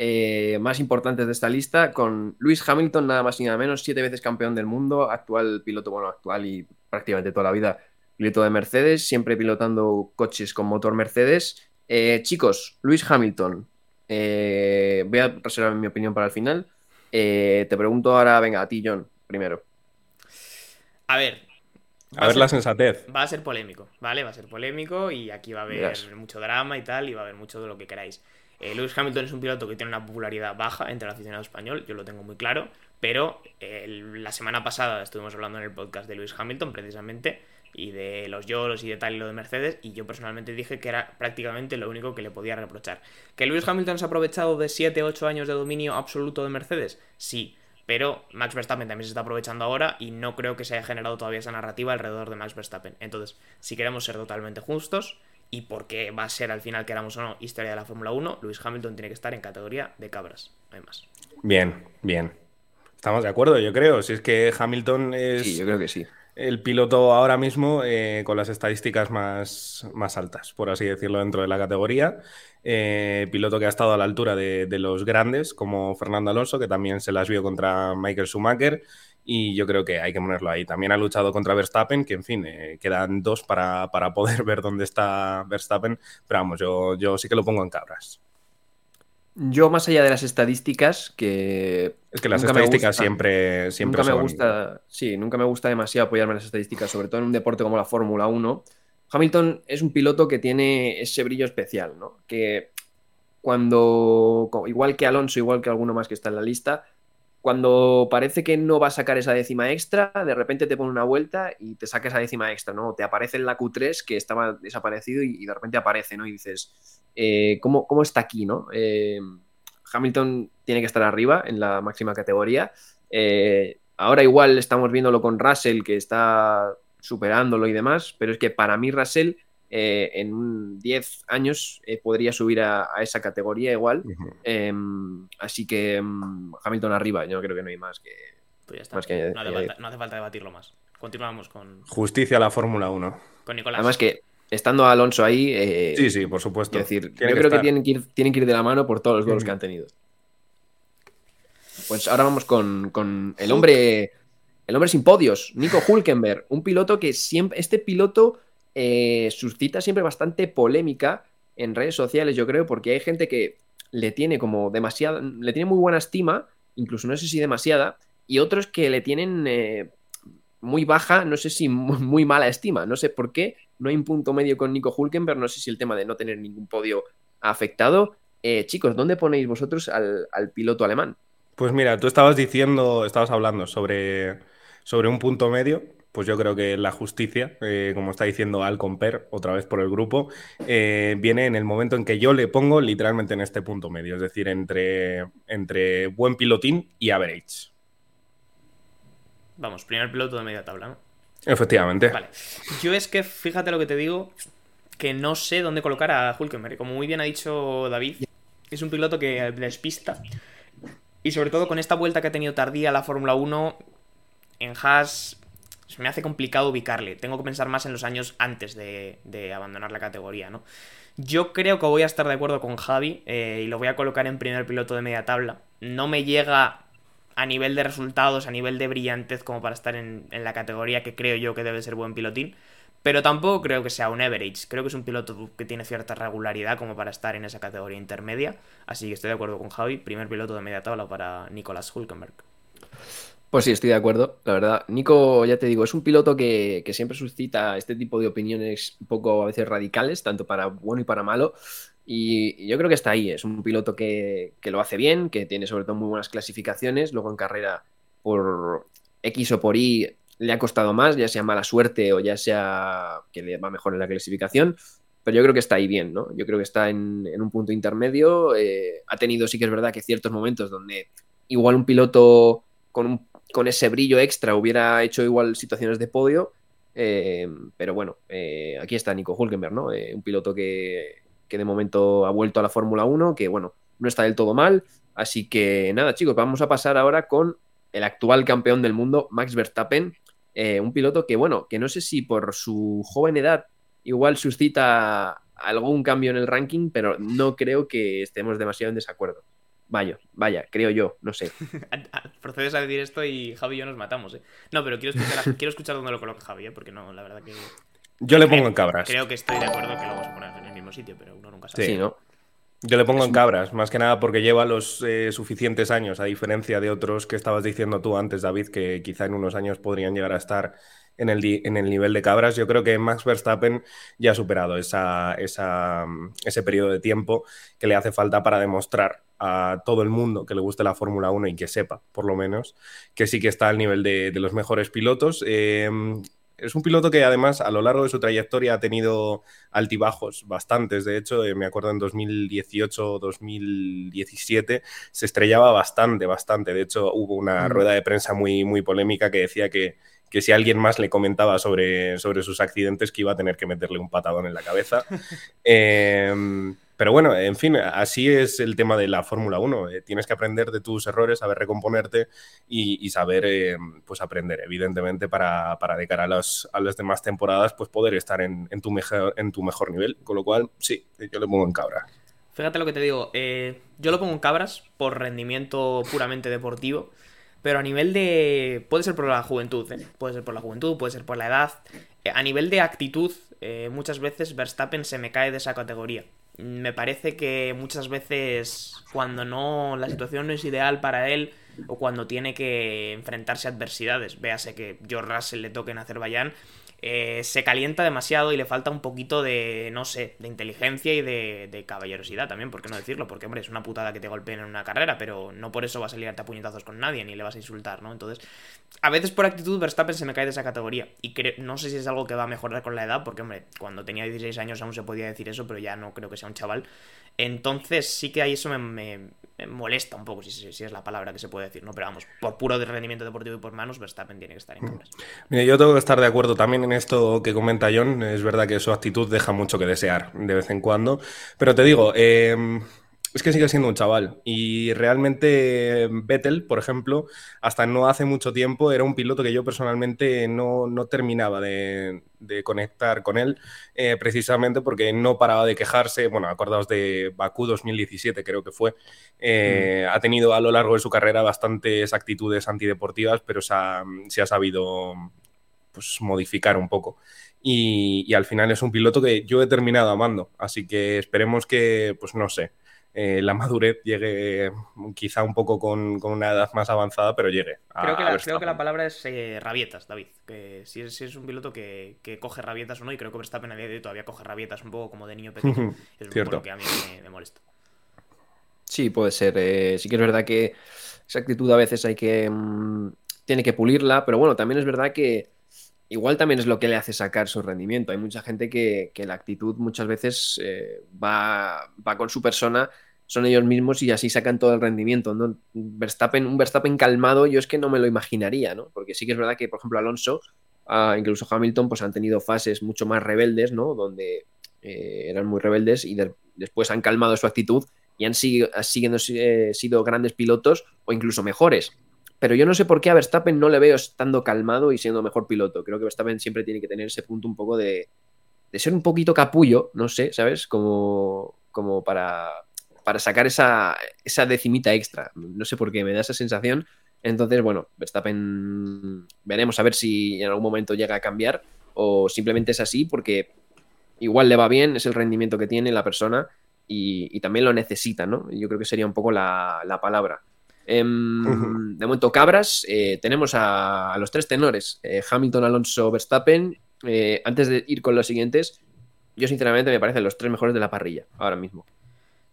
eh, más importantes de esta lista, con Lewis Hamilton, nada más y nada menos, siete veces campeón del mundo, actual piloto, bueno, actual y prácticamente toda la vida piloto de Mercedes, siempre pilotando coches con motor Mercedes. Eh, chicos, Lewis Hamilton, eh, voy a reservar mi opinión para el final. te pregunto ahora, venga, a ti, John, primero. A ver, a, ver la sensatez. Va a ser polémico, ¿vale? Va a ser polémico y aquí va a haber mucho drama y tal, y va a haber mucho de lo que queráis. Eh, Lewis Hamilton es un piloto que tiene una popularidad baja entre el aficionado español, yo lo tengo muy claro, pero eh, la semana pasada estuvimos hablando en el podcast de Lewis Hamilton precisamente y de los lloros y de tal y lo de Mercedes y yo personalmente dije que era prácticamente lo único que le podía reprochar. ¿Que Lewis Hamilton se ha aprovechado de 7-8 años de dominio absoluto de Mercedes? Sí, pero Max Verstappen también se está aprovechando ahora y no creo que se haya generado todavía esa narrativa alrededor de Max Verstappen. Entonces, si queremos ser totalmente justos, y porque va a ser al final, queramos o no, historia de la Fórmula 1, Lewis Hamilton tiene que estar en categoría de cabras, no hay más. Bien, bien. Estamos de acuerdo, yo creo. Si es que Hamilton es. Sí, yo creo que sí. el piloto ahora mismo eh, con las estadísticas más, más, altas, por así decirlo, dentro de la categoría. Eh, piloto que ha estado a la altura de, los grandes, como Fernando Alonso, que también se las vio contra Michael Schumacher. Y yo creo que hay que ponerlo ahí. También ha luchado contra Verstappen, que en fin, eh, quedan dos para, para, poder ver dónde está Verstappen. Pero vamos, yo, yo sí que lo pongo en cabras. Yo, más allá de las estadísticas, que. Es que las estadísticas siempre, siempre nunca me gusta. Sí, nunca me gusta demasiado apoyarme en las estadísticas, sobre todo en un deporte como la Fórmula 1. Hamilton es un piloto que tiene ese brillo especial, ¿no? Que cuando. Igual que Alonso, igual que alguno más que está en la lista, cuando parece que no va a sacar esa décima extra, de repente te pone una vuelta y te saca esa décima extra, ¿no? Te aparece en la Q3 que estaba desaparecido y, de repente aparece, ¿no? Y dices, eh, ¿cómo, está aquí, no? Eh, Hamilton tiene que estar arriba en la máxima categoría. Eh, ahora igual estamos viéndolo con Russell, que está superándolo y demás, pero es que para mí Russell eh, en 10 años eh, podría subir a, esa categoría igual. Em, así que em, Hamilton arriba, yo creo que no hay más que. Pues ya está. no, hace falta, debatirlo más. Continuamos con. Justicia a la Fórmula 1. Con Nicolás. Además que estando Alonso ahí. Eh, sí, sí, por supuesto. decir, yo creo que tienen que, ir, tienen que ir de la mano por todos los goles que han tenido. Pues ahora vamos con, con el hombre. El hombre sin podios, Nico Hulkenberg, un piloto que siempre. Este piloto eh, suscita siempre bastante polémica en redes sociales, yo creo, porque hay gente que le tiene como demasiada, le tiene muy buena estima, incluso no sé si demasiada, y otros que le tienen eh, muy baja, no sé si muy, mala estima, no sé por qué, no hay un punto medio con Nico Hulkenberg, no sé si el tema de no tener ningún podio ha afectado. Eh, chicos, ¿dónde ponéis vosotros al, al, piloto alemán? Pues mira, tú estabas diciendo, estabas hablando sobre, sobre un punto medio pues yo creo que la justicia, eh, como está diciendo Al Comper, otra vez por el grupo, eh, viene en el momento en que yo le pongo literalmente en este punto medio, es decir, entre, entre buen pilotín y average. Vamos, primer piloto de media tabla, ¿no? Efectivamente. Vale. Yo es que, fíjate lo que te digo, que no sé dónde colocar a Hulkenberg. Como muy bien ha dicho David, es un piloto que despista. Y sobre todo con esta vuelta que ha tenido tardía la Fórmula 1, en Haas me hace complicado ubicarle. Tengo que pensar más en los años antes de, abandonar la categoría, ¿no? Yo creo que voy a estar de acuerdo con Javi eh, y lo voy a colocar en primer piloto de media tabla. No me llega a nivel de resultados, a nivel de brillantez como para estar en, la categoría que creo yo que debe ser buen pilotín. Pero tampoco creo que sea un average. Creo que es un piloto que tiene cierta regularidad como para estar en esa categoría intermedia. Así que estoy de acuerdo con Javi. Primer piloto de media tabla para Nicolás Hulkenberg. Pues sí, estoy de acuerdo, la verdad. Nico, ya te digo, es un piloto que, siempre suscita este tipo de opiniones un poco a veces radicales, tanto para bueno y para malo. Y, yo creo que está ahí. Es un piloto que, lo hace bien, que tiene sobre todo muy buenas clasificaciones. Luego en carrera por X o por Y le ha costado más, ya sea mala suerte o ya sea que le va mejor en la clasificación. Pero yo creo que está ahí bien, ¿no? Yo creo que está en, un punto intermedio. Eh, ha tenido, sí que es verdad, que ciertos momentos donde igual un piloto con un con ese brillo extra hubiera hecho igual situaciones de podio. Eh, pero bueno, eh, aquí está Nico Hulkenberg, ¿no? Eh, un piloto que, de momento ha vuelto a la Fórmula 1, que bueno, no está del todo mal. Así que nada, chicos, vamos a pasar ahora con el actual campeón del mundo, Max Verstappen. un piloto que, bueno, que no sé si por su joven edad igual suscita algún cambio en el ranking, pero no creo que estemos demasiado en desacuerdo. Vaya, vaya, creo yo, no sé. Procedes a decir esto y Javi y yo nos matamos, ¿eh? No, pero quiero escuchar, quiero escuchar dónde lo coloca Javi, ¿eh? Porque no, la verdad que... Yo le pongo en cabras. Creo que estoy de acuerdo que lo vamos a poner en el mismo sitio, pero uno nunca sabe. Sí, ¿no? Yo le pongo en cabras, más que nada porque lleva los eh, suficientes años, a diferencia de otros que estabas diciendo tú antes, David, que quizá en unos años podrían llegar a estar en el, en el nivel de cabras. Yo creo que Max Verstappen ya ha superado esa, ese periodo de tiempo que le hace falta para demostrar a todo el mundo que le guste la Fórmula 1 y que sepa, por lo menos, que sí que está al nivel de, los mejores pilotos. Eh, es un piloto que además a lo largo de su trayectoria ha tenido altibajos bastantes. De hecho, eh, me acuerdo en 2018-2017 se estrellaba bastante, bastante. De hecho, hubo una rueda de prensa muy, muy polémica que decía que, que si alguien más le comentaba sobre, sobre sus accidentes que iba a tener que meterle un patadón en la cabeza. eh, Pero bueno, en fin, así es el tema de la Fórmula 1. Eh, tienes que aprender de tus errores, saber recomponerte y, saber eh, pues aprender, evidentemente, para, de cara a, a las demás temporadas, pues poder estar en, tu mejor, en tu mejor nivel. Con lo cual, sí, yo le pongo en cabra. Fíjate lo que te digo, yo lo pongo en cabras por rendimiento puramente deportivo. Pero a nivel de. Puede ser por la juventud, ¿eh? Puede ser por la juventud, puede ser por la edad. Eh, a nivel de actitud, eh, muchas veces Verstappen se me cae de esa categoría. Me parece que muchas veces, cuando no. La situación no es ideal para él, o cuando tiene que enfrentarse a adversidades, véase que George Russell le toque en Azerbaiyán, eh, se calienta demasiado y le falta un poquito de, no sé, de inteligencia y de, caballerosidad también, ¿por qué no decirlo? Porque, hombre, es una putada que te golpeen en una carrera, pero no por eso va a salir a puñetazos con nadie ni le vas a insultar, ¿no? Entonces, a veces por actitud Verstappen se me cae de esa categoría y no sé si es algo que va a mejorar con la edad, porque, hombre, cuando tenía 16 años aún se podía decir eso, pero ya no creo que sea un chaval. Entonces, sí que ahí eso me, molesta un poco, si, si, es la palabra que se puede decir, ¿no? Pero vamos, por puro rendimiento deportivo y por manos, Verstappen tiene que estar en mm. cámaras. Mira, yo tengo que estar de acuerdo también en esto que comenta John. Es verdad que su actitud deja mucho que desear de vez en cuando. Pero te digo, eh, es que sigue siendo un chaval. Y realmente Vettel, por ejemplo, hasta no hace mucho tiempo era un piloto que yo personalmente no, terminaba de, conectar con él, eh, precisamente porque no paraba de quejarse. Bueno, acordaos de Bakú 2017, creo que fue. Eh, mm. Ha tenido a lo largo de su carrera bastantes actitudes antideportivas, pero se ha, sabido pues, modificar un poco. Y, y, al final es un piloto que yo he terminado amando. Así que esperemos que, pues no sé, eh, la madurez llegue quizá un poco con, una edad más avanzada, pero llegue. creo, que la, creo, que la, palabra es eh, rabietas, David. Que si es, es un piloto que, coge rabietas o no, y creo que Verstappen a día de hoy todavía coge rabietas un poco como de niño pequeño. es un poco que a mí me, molesta. Sí, puede ser. Eh, sí que es verdad que esa actitud a veces hay que. Mm, tiene que pulirla, pero bueno, también es verdad que igual también es lo que le hace sacar su rendimiento. Hay mucha gente que, la actitud muchas veces eh, va, va, con su persona, son ellos mismos y así sacan todo el rendimiento. ¿no? Verstappen, un Verstappen calmado, yo es que no me lo imaginaría, ¿no? Porque sí que es verdad que, por ejemplo, Alonso, ah, incluso Hamilton, pues han tenido fases mucho más rebeldes, ¿no? Donde eh, eran muy rebeldes y después han calmado su actitud y han sido, eh, sido grandes pilotos o incluso mejores pero yo no sé por qué a Verstappen no le veo estando calmado y siendo mejor piloto. Creo que Verstappen siempre tiene que tener ese punto un poco de, de ser un poquito capullo, no sé, ¿sabes? Como, como para, para sacar esa, esa decimita extra. No sé por qué me da esa sensación. Entonces, bueno, Verstappen veremos a ver si en algún momento llega a cambiar o simplemente es así porque igual le va bien, es el rendimiento que tiene la persona y, también lo necesita, ¿no? Yo creo que sería un poco la, la palabra. Em, de momento, Cabras, eh, tenemos a, los tres tenores, eh, Hamilton, Alonso, Verstappen. Eh, antes de ir con los siguientes, yo sinceramente me parecen los tres mejores de la parrilla, ahora mismo.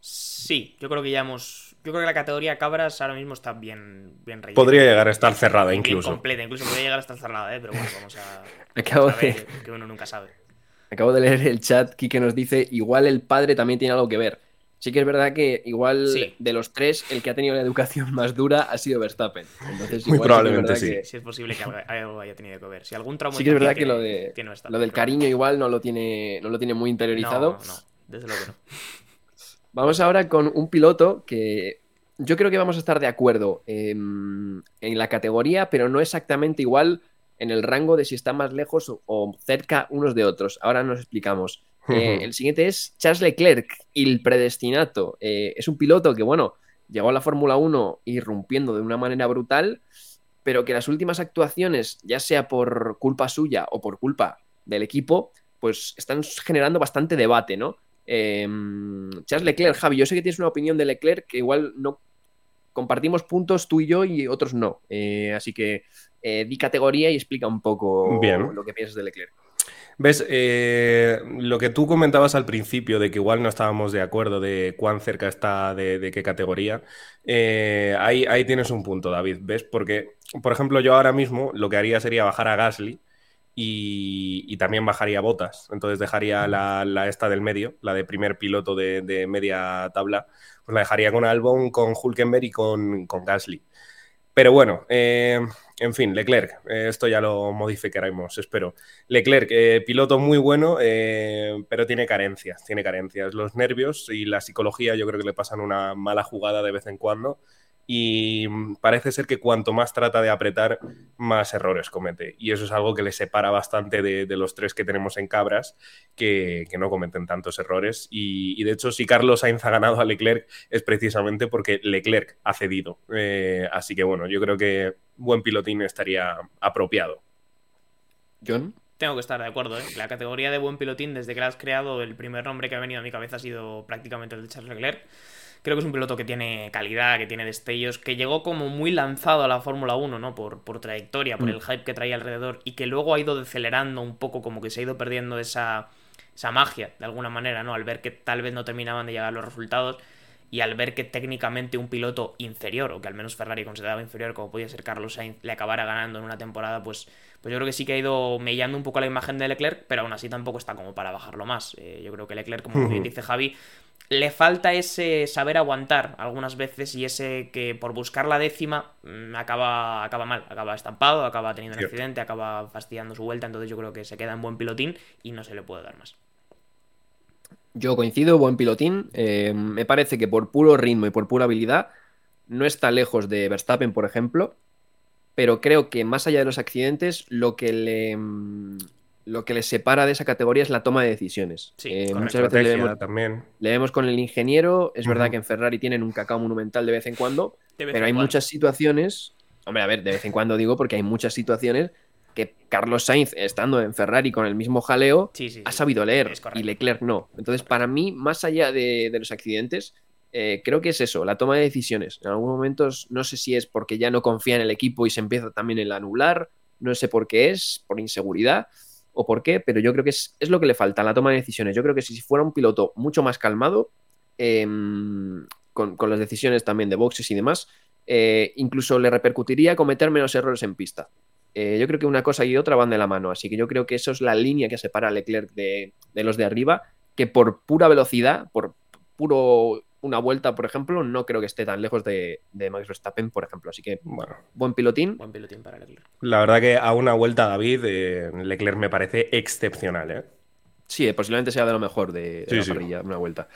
Sí, yo creo que ya hemos... Yo creo que la categoría Cabras ahora mismo está bien, bien Podría llegar a estar cerrada incluso. completa, incluso podría llegar a estar cerrada, pero bueno, vamos a... Acabo de... que uno nunca sabe. Acabo de leer el chat, que nos dice, igual el padre también tiene algo que ver. Sí que es verdad que igual de los tres, el que ha tenido la educación más dura ha sido Verstappen. Entonces, Muy probablemente sí. Sí es posible que algo haya tenido que ver. Si algún trauma sí que es verdad que lo, de, lo del cariño igual no lo tiene, no lo tiene muy interiorizado. No, no, desde luego que no. Vamos ahora con un piloto que yo creo que vamos a estar de acuerdo en, la categoría, pero no exactamente igual en el rango de si están más lejos o cerca unos de otros. Ahora nos explicamos. Eh, el siguiente es Charles Leclerc, el predestinato. Eh, es un piloto que, bueno, llegó a la Fórmula 1 irrumpiendo de una manera brutal, pero que las últimas actuaciones, ya sea por culpa suya o por culpa del equipo, pues están generando bastante debate, ¿no? Em, Charles Leclerc, Javi, yo sé que tienes una opinión de Leclerc que igual no compartimos puntos tú y yo y otros no. Eh, así que di categoría y explica un poco lo que piensas de Leclerc. Ves, eh, lo que tú comentabas al principio de que igual no estábamos de acuerdo de cuán cerca está de, qué categoría, eh, ahí, ahí, tienes un punto, David. ¿Ves? Porque, por ejemplo, yo ahora mismo lo que haría sería bajar a Gasly y, también bajaría Botas. Entonces dejaría la, esta del medio, la de primer piloto de, media tabla, pues la dejaría con Albon, con Hulkenberg y con, con Gasly. Pero bueno, eh, en fin, Leclerc, eh, esto ya lo modificaremos, espero. Leclerc, eh, piloto muy bueno, eh, pero tiene carencias, tiene carencias. Los nervios y la psicología yo creo que le pasan una mala jugada de vez en cuando y parece ser que cuanto más trata de apretar, más errores comete. Y eso es algo que le separa bastante de, los tres que tenemos en Cabras, que, no cometen tantos errores. Y, de hecho, si Carlos Sainz ha ganado a Leclerc, es precisamente porque Leclerc ha cedido. Eh, así que bueno, yo creo que buen pilotín estaría apropiado. John. Tengo que estar de acuerdo, ¿eh? La categoría de buen pilotín, desde que la has creado, el primer nombre que ha venido a mi cabeza ha sido prácticamente el de Charles Leclerc. Creo que es un piloto que tiene calidad, que tiene destellos, que llegó como muy lanzado a la Fórmula 1, ¿no? Por, por trayectoria, por mm. el hype que traía alrededor y que luego ha ido decelerando un poco, como que se ha ido perdiendo esa, esa magia, de alguna manera, ¿no? Al ver que tal vez no terminaban de llegar los resultados y al ver que técnicamente un piloto inferior, o que al menos Ferrari consideraba inferior, como podía ser Carlos Sainz, le acabara ganando en una temporada, pues, pues yo creo que sí que ha ido mellando un poco la imagen de Leclerc, pero aún así tampoco está como para bajarlo más. Eh, yo creo que Leclerc, como bien dice Javi, le falta ese saber aguantar algunas veces y ese que por buscar la décima mm, acaba, acaba mal, acaba estampado, acaba teniendo un accidente, acaba fastidiando su vuelta, entonces yo creo que se queda en buen pilotín y no se le puede dar más. Yo coincido, buen pilotín. Eh, me parece que por puro ritmo y por pura habilidad no está lejos de Verstappen, por ejemplo, pero creo que más allá de los accidentes, lo que le, mm, lo que separa de esa categoría es la toma de decisiones. Sí, eh, muchas veces le vemos, también. le vemos, con el ingeniero. Es verdad que en Ferrari tienen un cacao monumental de vez en cuando, pero hay muchas situaciones. Hombre, a ver, de vez en cuando digo porque hay muchas situaciones que Carlos Sainz, estando en Ferrari con el mismo jaleo, ha sabido leer y Leclerc no. Entonces, para mí, más allá de, los accidentes, eh, creo que es eso, la toma de decisiones. En algunos momentos, no sé si es porque ya no confía en el equipo y se empieza también el anular, no sé por qué es, por inseguridad o por qué, pero yo creo que es, lo que le falta, la toma de decisiones. Yo creo que si fuera un piloto mucho más calmado, em, con, las decisiones también de boxes y demás, eh, incluso le repercutiría cometer menos errores en pista. Eh, yo creo que una cosa y otra van de la mano, así que yo creo que eso es la línea que separa a Leclerc de, de los de arriba, que por pura velocidad, por puro una vuelta, por ejemplo, no creo que esté tan lejos de, Max Verstappen, por ejemplo. Así que, bueno, buen pilotín. Buen pilotín para Leclerc. La verdad que a una vuelta, David, eh, Leclerc me parece excepcional, ¿eh? Sí, posiblemente sea de lo mejor de, la parrilla, una vuelta.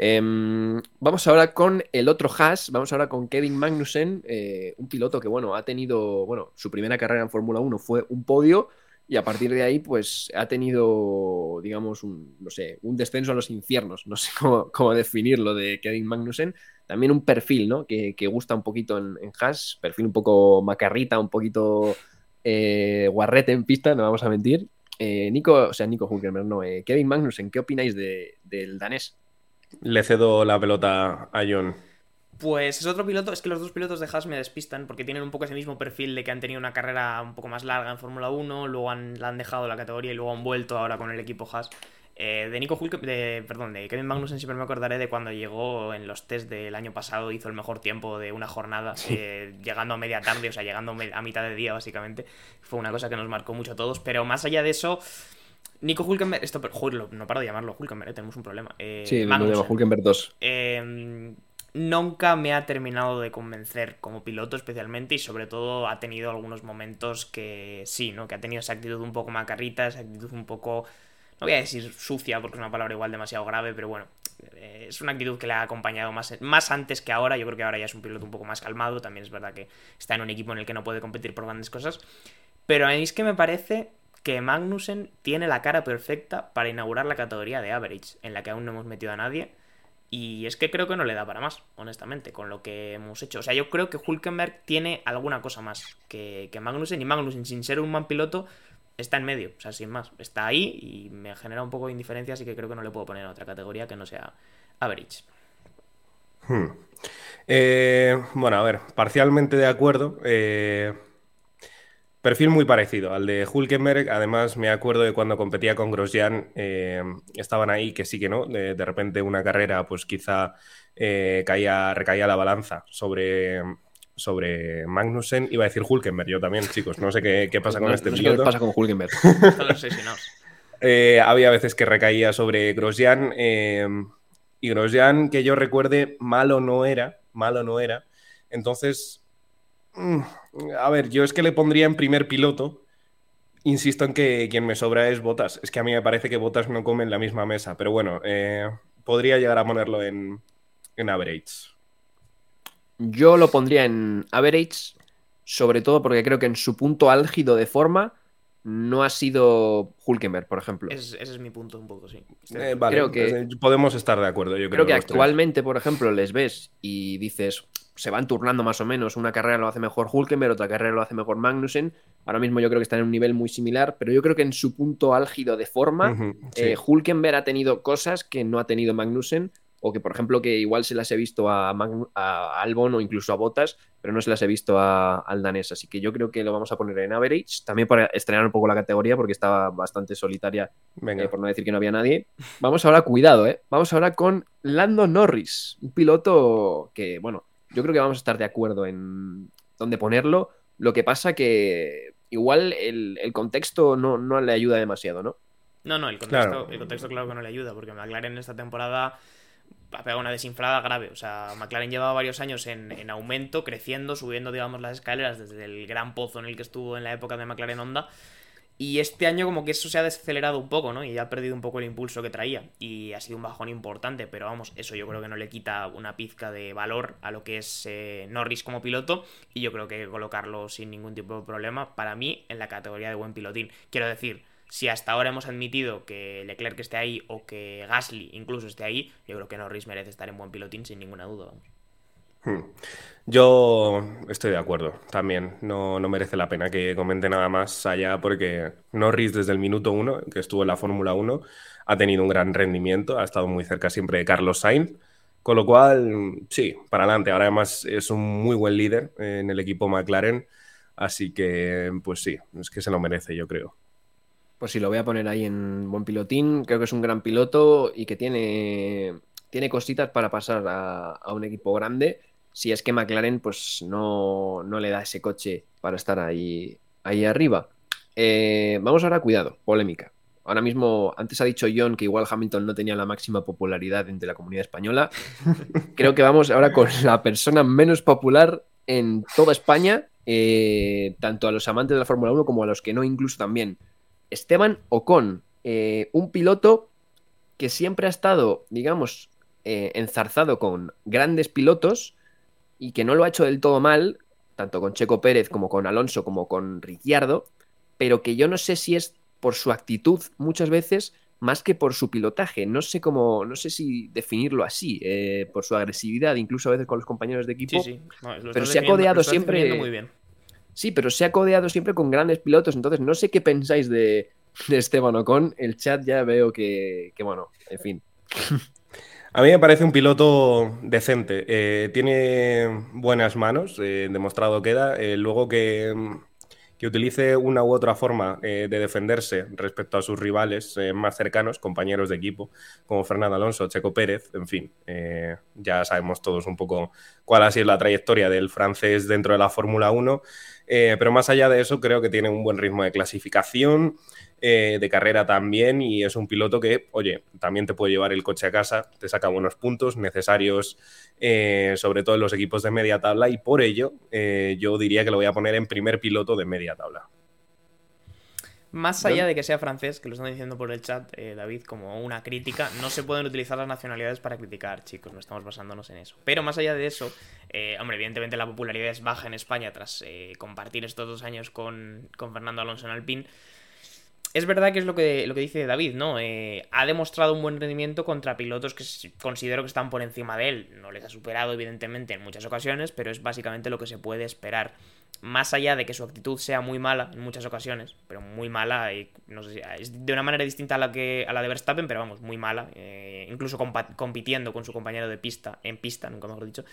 Em, vamos ahora con el otro Haas, vamos ahora con Kevin Magnussen, eh, un piloto que, bueno, ha tenido, bueno, su primera carrera en Fórmula 1 fue un podio, y a partir de ahí, pues ha tenido, digamos, un, no sé, un descenso a los infiernos, no sé cómo, definirlo de Kevin Magnussen. También un perfil, ¿no? Que, gusta un poquito en, en, perfil un poco macarrita, un poquito eh, guarrete en pista, no vamos a mentir. Eh, Nico, o sea, Nico Hulkenberg, no, Kevin Magnussen, ¿qué opináis del danés? Le cedo la pelota a John. Pues es otro piloto, es que los dos pilotos de Haas me despistan porque tienen un poco ese mismo perfil de que han tenido una carrera un poco más larga en Fórmula 1, luego han, la han dejado la categoría y luego han vuelto ahora con el equipo Haas. Eh, de Nico Hulk, de, perdón, de Kevin Magnussen siempre me acordaré de cuando llegó en los test del año pasado, hizo el mejor tiempo de una jornada, eh, llegando a media tarde, o sea, llegando a mitad de día básicamente. Fue una cosa que nos marcó mucho a todos, pero más allá de eso... Nico Hulkenberg, esto, no paro de llamarlo Hulkenberg, eh, tenemos un problema. sí, Magnussen, Hulkenberg 2 nunca me ha terminado de convencer como piloto especialmente y sobre todo ha tenido algunos momentos que sí, ¿no? Que ha tenido esa actitud un poco macarrita, esa actitud un poco, no voy a decir sucia porque es una palabra igual demasiado grave, pero bueno, eh, es una actitud que le ha acompañado más, más antes que ahora, yo creo que ahora ya es un piloto un poco más calmado, también es verdad que está en un equipo en el que no puede competir por grandes cosas, pero a mí es que me parece que Magnussen tiene la cara perfecta para inaugurar la categoría de average, en la que aún no hemos metido a nadie y es que creo que no le da para más, honestamente, con lo que hemos hecho. O sea, yo creo que Hulkenberg tiene alguna cosa más que, que Magnussen. Y Magnussen, sin ser un man piloto, está en medio. O sea, sin más. Está ahí y me genera un poco de indiferencia, así que creo que no le puedo poner a otra categoría que no sea average. Hmm. Eh, bueno, a ver, parcialmente de acuerdo. Eh, Perfil muy parecido al de Hulkenberg. Además, me acuerdo de cuando competía con Grosjean, eh, estaban ahí que sí que no. De, repente, una carrera, pues quizá eh, caía, recaía la balanza sobre, sobre Magnussen. Iba a decir Hulkenberg, yo también, chicos. No sé qué, pasa con este piloto. ¿Qué pasa con Hulkenberg? eh, había veces que recaía sobre Grosjean. Eh, y Grosjean, que yo recuerde, malo no era. Malo no era. Entonces, a ver, yo es que le pondría en primer piloto. Insisto en que quien me sobra es Botas. Es que a mí me parece que Botas no come en la misma mesa. Pero bueno, eh, podría llegar a ponerlo en, en average. Yo lo pondría en average, sobre todo porque creo que en su punto álgido de forma no ha sido Hulkenberg, por ejemplo. ese es mi punto un poco, sí. Eh, vale, creo que, podemos estar de acuerdo. Yo creo, creo que actualmente, por ejemplo, les ves y dices, se van turnando más o menos. Una carrera lo hace mejor Hulkenberg, otra carrera lo hace mejor Magnussen. Ahora mismo yo creo que están en un nivel muy similar, pero yo creo que en su punto álgido de forma, eh, Hulkenberg ha tenido cosas que no ha tenido Magnussen o que por ejemplo que igual se las he visto a, Albon o incluso a Botas, pero no se las he visto a, al danés, así que yo creo que lo vamos a poner en average, también para estrenar un poco la categoría porque estaba bastante solitaria, eh, por no decir que no había nadie. Vamos ahora, cuidado, ¿eh? vamos ahora con Lando Norris, un piloto que, bueno, yo creo que vamos a estar de acuerdo en dónde ponerlo, lo que pasa que igual el, contexto no, no, le ayuda demasiado, ¿no? No, no, el contexto, el contexto claro que no le ayuda, porque McLaren esta temporada ha pegado una desinflada grave. O sea, McLaren llevaba varios años en, aumento, creciendo, subiendo, digamos, las escaleras desde el gran pozo en el que estuvo en la época de McLaren Honda. Y este año como que eso se ha desacelerado un poco, ¿no? Y ha perdido un poco el impulso que traía. Y ha sido un bajón importante, pero vamos, eso yo creo que no le quita una pizca de valor a lo que es eh, Norris como piloto. Y yo creo que colocarlo sin ningún tipo de problema, para mí, en la categoría de buen pilotín. Quiero decir, si hasta ahora hemos admitido que Leclerc esté ahí o que Gasly incluso esté ahí, yo creo que Norris merece estar en buen pilotín sin ninguna duda. Yo estoy de acuerdo también. No, no, merece la pena que comente nada más allá porque Norris desde el minuto uno, que estuvo en la Fórmula 1, ha tenido un gran rendimiento, ha estado muy cerca siempre de Carlos Sainz. Con lo cual, sí, para adelante. Ahora además es un muy buen líder en el equipo McLaren. Así que, pues sí, es que se lo merece, yo creo. Pues sí, lo voy a poner ahí en buen pilotín. Creo que es un gran piloto y que tiene, tiene cositas para pasar a, un equipo grande. Si es que McLaren pues no, le da ese coche para estar ahí, ahí arriba. Eh, vamos ahora, cuidado, polémica. Ahora mismo, antes ha dicho John que igual Hamilton no tenía la máxima popularidad entre la comunidad española. Creo que vamos ahora con la persona menos popular en toda España, eh, tanto a los amantes de la Fórmula 1 como a los que no, incluso también. Esteban Ocon, eh, un piloto que siempre ha estado, digamos, eh, enzarzado con grandes pilotos y que no lo ha hecho del todo mal, tanto con Checo Pérez como con Alonso como con Ricciardo, pero que yo no sé si es por su actitud muchas veces más que por su pilotaje. No sé cómo, no sé si definirlo así, eh, por su agresividad, incluso a veces con los compañeros de equipo. Sí, sí. pero se ha codeado siempre. Muy bien. Sí, pero se ha codeado siempre con grandes pilotos, entonces no sé qué pensáis de, Esteban Ocon. El chat ya veo que, bueno, en fin. A mí me parece un piloto decente. Eh, tiene buenas manos, eh, demostrado queda. Eh, luego que, que, utilice una u otra forma de defenderse respecto a sus rivales más cercanos, compañeros de equipo, como Fernando Alonso, Checo Pérez, en fin, ya sabemos todos un poco cuál ha sido la trayectoria del francés dentro de la Fórmula 1. Eh, pero más allá de eso, creo que tiene un buen ritmo de clasificación, eh, de carrera también, y es un piloto que, oye, también te puede llevar el coche a casa, te saca buenos puntos necesarios, eh, sobre todo en los equipos de media tabla, y por ello yo diría que lo voy a poner en primer piloto de media tabla. Más allá de que sea francés, que lo están diciendo por el chat, eh, David, como una crítica, no se pueden utilizar las nacionalidades para criticar, chicos, no estamos basándonos en eso. Pero más allá de eso, eh, hombre, evidentemente la popularidad es baja en España tras eh, compartir estos dos años con, Fernando Alonso en Alpine. Es verdad que es lo que, lo que dice David, ¿no? ha demostrado un buen rendimiento contra pilotos que considero que están por encima de él. No les ha superado, evidentemente, en muchas ocasiones, pero es básicamente lo que se puede esperar más allá de que su actitud sea muy mala en muchas ocasiones, pero muy mala, y no sé si es de una manera distinta a la que a la de Verstappen, pero vamos, muy mala, eh, incluso compitiendo con su compañero de pista, en pista, nunca mejor dicho.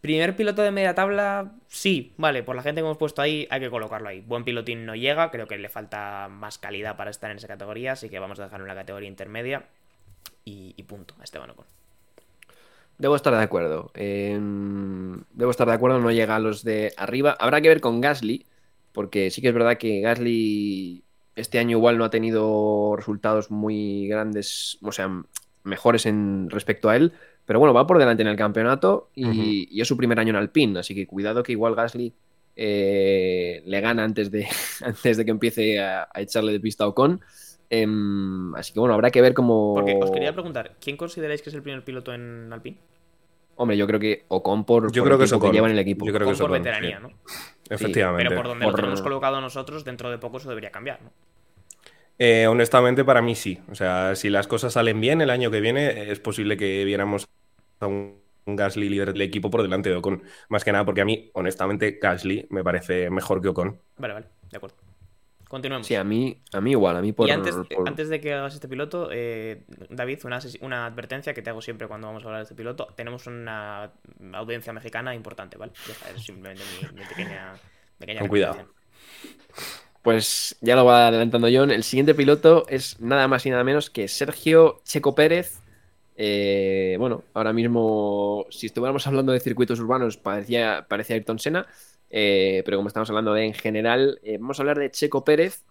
Primer piloto de media tabla, sí, vale, por la gente que hemos puesto ahí, hay que colocarlo ahí. Buen pilotín no llega, creo que le falta más calidad para estar en esa categoría, así que vamos a dejarlo en la categoría intermedia y, punto, a Esteban Ocon. Debo estar de acuerdo. Em, debo estar de acuerdo, no llega a los de arriba. Habrá que ver con Gasly, porque sí que es verdad que Gasly este año igual no ha tenido resultados muy grandes, o sea, mejores en respecto a él, Pero bueno, va por delante en el campeonato y, es su primer año en Alpine, así que cuidado que igual Gasly eh, le gana antes de, antes de que empiece a, echarle de pista a Ocon. Em, así que bueno, habrá que ver cómo. Porque os quería preguntar, ¿quién consideráis que es el primer piloto en Alpine? Hombre, yo creo que Ocon por, yo creo que, que lleva en el equipo. Yo creo que por veteranía, ¿no? Efectivamente. pero por donde lo tenemos colocado nosotros, dentro de poco eso debería cambiar, ¿no? Eh, honestamente, para mí sí. O sea, si las cosas salen bien el año que viene, es posible que viéramos a un, Gasly líder del equipo por delante de Ocon. Más que nada porque a mí, honestamente, Gasly me parece mejor que Ocon. Vale, vale, de acuerdo. Continuemos. Sí, a mí, a mí igual, a mí por... Y antes, antes de que hagas este piloto, eh, David, una, una, advertencia que te hago siempre cuando vamos a hablar de este piloto. Tenemos una audiencia mexicana importante, ¿vale? Es simplemente mi, pequeña, pequeña Con cuidado. Pues ya lo va adelantando John. El siguiente piloto es nada más y nada menos que Sergio Checo Pérez. Eh, bueno, ahora mismo, si estuviéramos hablando de circuitos urbanos, parecía, parecía Ayrton Senna. Eh, pero como estamos hablando de en general, eh, vamos a hablar de Checo Pérez.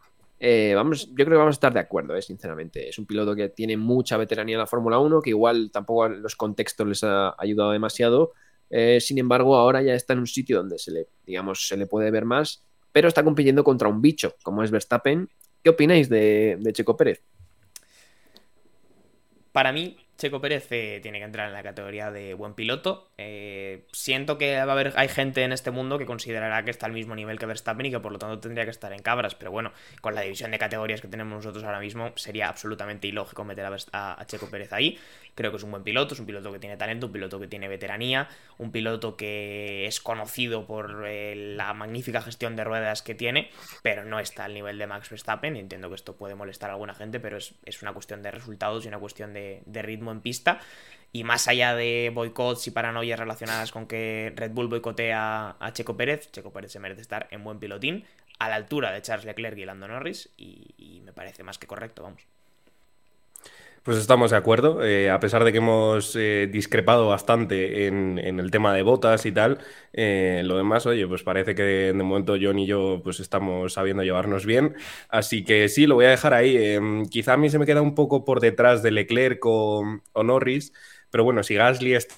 vamos, yo creo que vamos a estar de acuerdo, sinceramente. Es un piloto que tiene mucha veteranía en la Fórmula 1, que igual tampoco a los contextos les ha ayudado demasiado. sin embargo, ahora ya está en un sitio donde se le, digamos, se le puede ver más pero está compitiendo contra un bicho, como es Verstappen. ¿Qué opináis de, Checo Pérez? Para mí, Checo Pérez eh, tiene que entrar en la categoría de buen piloto. Eh, siento que va a haber, hay gente en este mundo que considerará que está al mismo nivel que Verstappen y que por lo tanto tendría que estar en cabras. Pero bueno, con la división de categorías que tenemos nosotros ahora mismo, sería absolutamente ilógico meter a Checo Pérez ahí. Creo que es un buen piloto, es un piloto que tiene talento, un piloto que tiene veteranía, un piloto que es conocido por eh, la magnífica gestión de ruedas que tiene, pero no está al nivel de Max Verstappen. Entiendo que esto puede molestar a alguna gente, pero es, una cuestión de resultados y una cuestión de, ritmo en pista. Y más allá de boicots y paranoias relacionadas con que Red Bull boicotea a Checo Pérez, Checo Pérez se merece estar en buen pilotín, a la altura de Charles Leclerc y Lando Norris, y me parece más que correcto, vamos. Pues estamos de acuerdo, eh, a pesar de que hemos eh, discrepado bastante en, el tema de botas y tal, eh, lo demás, oye, pues parece que de, momento John y yo pues estamos sabiendo llevarnos bien, así que sí, lo voy a dejar ahí. Em, quizá a mí se me queda un poco por detrás de Leclerc o, o Norris, pero bueno, si Gasly está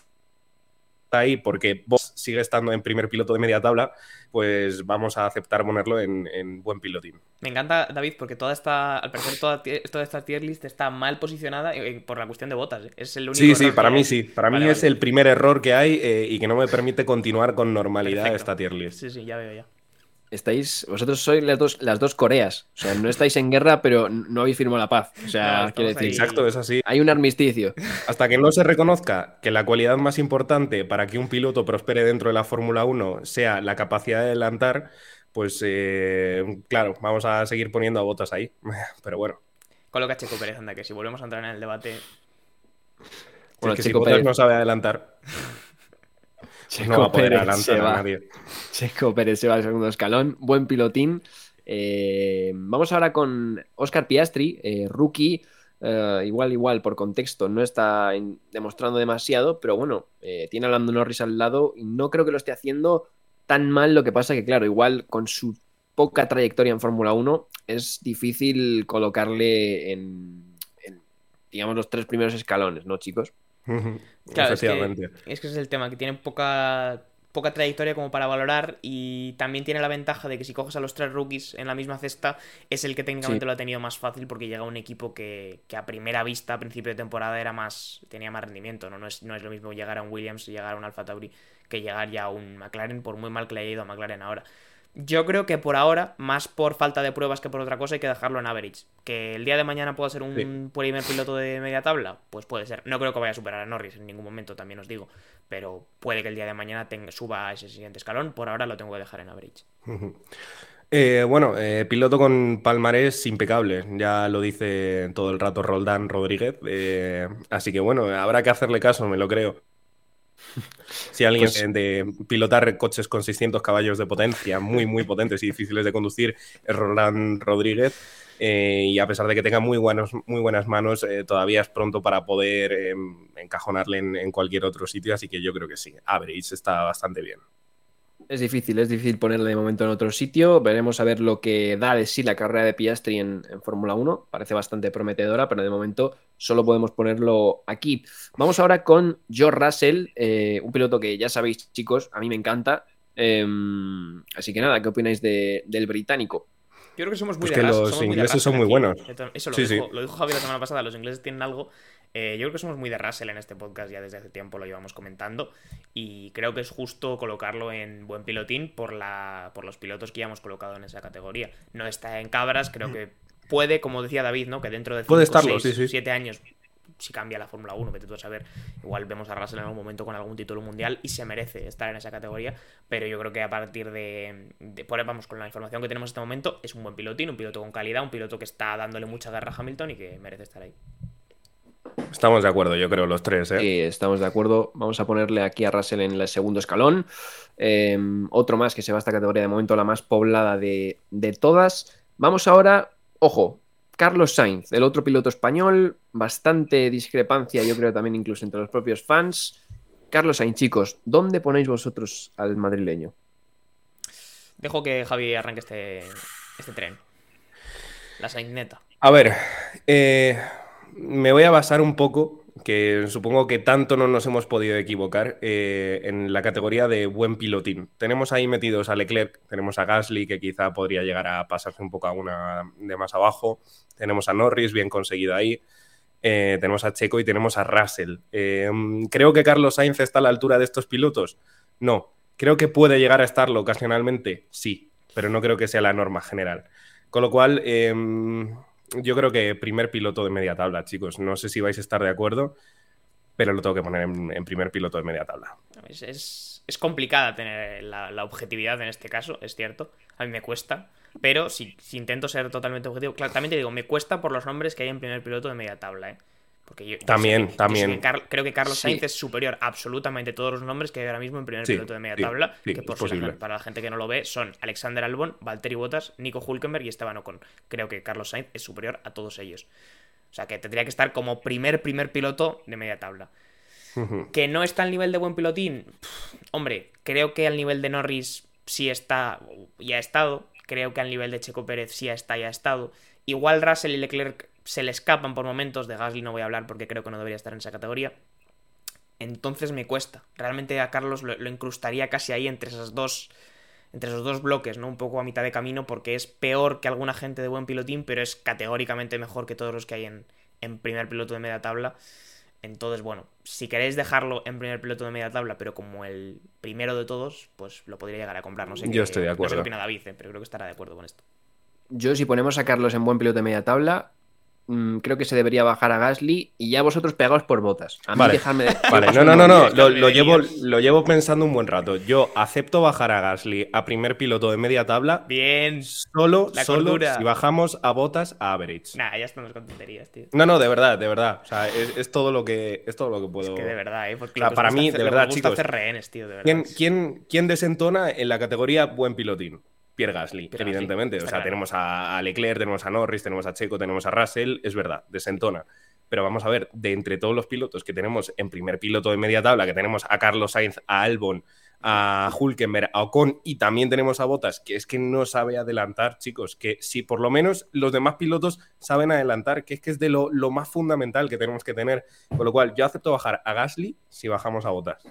ahí porque vos sigue estando en primer piloto de media tabla, pues vamos a aceptar ponerlo en, buen pilotín. Me encanta, David, porque toda esta, al parecer toda, esta tier list está mal posicionada eh, por la cuestión de botas. ¿eh? Es el único sí, sí, para mí sí. Para mí es el primer error que hay eh, y que no me permite continuar con normalidad esta tier list. Sí, sí, ya veo ya estáis, vosotros sois las dos, las dos Coreas. O sea, no estáis en guerra, pero no habéis firmado la paz. O sea, quiere decir. Exacto, es así. Hay un armisticio. Hasta que no se reconozca que la cualidad más importante para que un piloto prospere dentro de la Fórmula 1 sea la capacidad de adelantar, pues eh, claro, vamos a seguir poniendo a botas ahí. Pero bueno. Coloca Checo Pérez, anda, que si volvemos a entrar en el debate. Bueno, que Checo Pérez no sabe adelantar. Checo no va a poder adelantar a nadie. Checo Pérez se va al segundo escalón. Buen pilotín. Eh, vamos ahora con Oscar Piastri, eh, rookie. Eh, igual, igual, por contexto, no está demostrando demasiado, pero bueno, tiene a Lando Norris al lado y no creo que lo esté haciendo tan mal. Lo que pasa que, claro, igual con su poca trayectoria en Fórmula 1 es difícil colocarle en, digamos, los tres primeros escalones, ¿no, chicos? Claro, es que, es que ese es el tema, que tiene poca poca trayectoria como para valorar y también tiene la ventaja de que si coges a los tres rookies en la misma cesta es el que técnicamente lo ha tenido más fácil porque llega un equipo que, a primera vista a principio de temporada era más tenía más rendimiento no, no, es, no es lo mismo llegar a un Williams y llegar a un Alfa Tauri que llegar ya a un McLaren por muy mal que le haya ido a McLaren ahora yo creo que por ahora, más por falta de pruebas que por otra cosa, hay que dejarlo en average. Que el día de mañana pueda ser un primer piloto de media tabla, pues puede ser. No creo que vaya a superar a Norris en ningún momento, también os digo. Pero puede que el día de mañana suba a ese siguiente escalón. Por ahora lo tengo que dejar en average. Eh, bueno, eh, piloto con palmarés impecable, ya lo dice todo el rato Roldán Rodríguez. Eh, así que bueno, habrá que hacerle caso, me lo creo. Si alguien pues de pilotar coches con 600 caballos de potencia, muy, muy potentes y difíciles de conducir, es Roland Rodríguez. Eh, y a pesar de que tenga muy, buenos, muy buenas manos, eh, todavía es pronto para poder em, encajonarle en, cualquier otro sitio, así que yo creo que sí. Average está bastante bien. Es difícil, es difícil ponerle de momento en otro sitio. Veremos a ver lo que da de sí la carrera de Piastri en, Fórmula 1. Parece bastante prometedora, pero de momento solo podemos ponerlo aquí. Vamos ahora con George Russell, eh, un piloto que ya sabéis, chicos, a mí me encanta. Em, así que nada, ¿qué opináis del británico? Yo creo que somos muy pues que los ingleses son muy buenos. Eso lo, dijo, lo dijo Javier la semana pasada. Los ingleses tienen algo eh, yo creo que somos muy de Russell en este podcast, ya desde hace tiempo lo llevamos comentando, y creo que es justo colocarlo en buen pilotín por, la, por los pilotos que ya hemos colocado en esa categoría. No está en cabras, creo que puede, como decía David, ¿no? que dentro de 7 años si cambia la Fórmula 1, vete tú a saber. Igual vemos a Russell en algún momento con algún título mundial y se merece estar en esa categoría. Pero yo creo que a partir de, de por vamos con la información que tenemos en este momento, es un buen pilotín, un piloto con calidad, un piloto que está dándole mucha guerra a Hamilton y que merece estar ahí. Estamos de acuerdo, yo creo, los tres. ¿eh? Sí, estamos de acuerdo. Vamos a ponerle aquí a Russell en el segundo escalón. Em, otro más que se va a esta categoría de momento, la más poblada de, todas. Vamos ahora, ojo, Carlos Sainz, el otro piloto español, bastante discrepancia, yo creo también incluso entre los propios fans. Carlos Sainz, chicos, ¿dónde ponéis vosotros al madrileño? Dejo que Javi arranque este, este tren. La Sainz neta. A ver, eh, me voy a basar un poco, que supongo que tanto no nos hemos podido equivocar, eh, en la categoría de buen pilotín. Tenemos ahí metidos a Leclerc, tenemos a Gasly, que quizá podría llegar a pasarse un poco a una de más abajo, tenemos a Norris, bien conseguido ahí. Eh, tenemos a Checo y tenemos a Russell. Eh, ¿Creo que Carlos Sainz está a la altura de estos pilotos? No. ¿Creo que puede llegar a estarlo ocasionalmente? Sí, pero no creo que sea la norma general. Con lo cual, yo creo que primer piloto de media tabla, chicos. No sé si vais a estar de acuerdo, pero lo tengo que poner en, primer piloto de media tabla. Es, complicada tener la, objetividad en este caso, es cierto. A mí me cuesta. Pero si, si intento ser totalmente objetivo, claro, también te digo, me cuesta por los nombres que hay en primer piloto de media tabla, ¿eh? También, también. creo que Carlos Sainz es superior a absolutamente todos los nombres que hay ahora mismo en primer piloto de media tabla. que por para la gente que no lo ve son Alexander Albon, Valtteri Bottas, Nico Hulkenberg y Esteban Ocon. Creo que Carlos Sainz es superior a todos ellos. O sea que tendría que estar como primer, primer piloto de media tabla. Que no está al nivel de buen pilotín. hombre, creo que al nivel de Norris sí está y ha estado. Creo que al nivel de Checo Pérez sí está y ha estado. Igual Russell y Leclerc se le escapan por momentos. De Gasly no voy a hablar porque creo que no debería estar en esa categoría. Entonces me cuesta. Realmente a Carlos lo, incrustaría casi ahí entre esas dos. Entre esos dos bloques, ¿no? Un poco a mitad de camino, porque es peor que alguna gente de buen pilotín, pero es categóricamente mejor que todos los que hay en, en primer piloto de media tabla. Entonces, bueno, si queréis dejarlo en primer piloto de media tabla, pero como el primero de todos, pues lo podría llegar a comprar. No sé Yo estoy de acuerdo. No sé qué David, ¿eh? pero creo que estará de acuerdo con esto. Yo, si ponemos a Carlos en buen piloto de media tabla, Mm, creo que se debería bajar a Gasly y ya vosotros pegaos por botas. A mí vale. Vale, no, no, no, no. Lo, llevo, lo llevo pensando un buen rato. Yo acepto bajar a Gasly a primer piloto de media tabla. Bien. Solo, solo si bajamos a botas a average. Nah, ya estamos con tonterías, tío. No, no, de verdad, de verdad. O sea, es, todo lo que es todo lo que puedo. Es que de verdad, eh. Porque para mí, de verdad, chicos. tío, de verdad. ¿quién, quién, ¿Quién desentona en la categoría buen pilotín? Pierre Gasly, evidentemente. o sea, tenemos a, Leclerc, tenemos a Norris, tenemos a Checo, tenemos a Russell, es verdad, desentona. Pero vamos a ver, de entre todos los pilotos que tenemos en primer piloto de media tabla, que tenemos a Carlos Sainz, a Albon, a Hulkenberg, a Ocon y también tenemos a Bottas, que es que no sabe adelantar, chicos, que si por lo menos los demás pilotos saben adelantar, que es que es de lo, lo más fundamental que tenemos que tener. Con lo cual, yo acepto bajar a Gasly si bajamos a Bottas.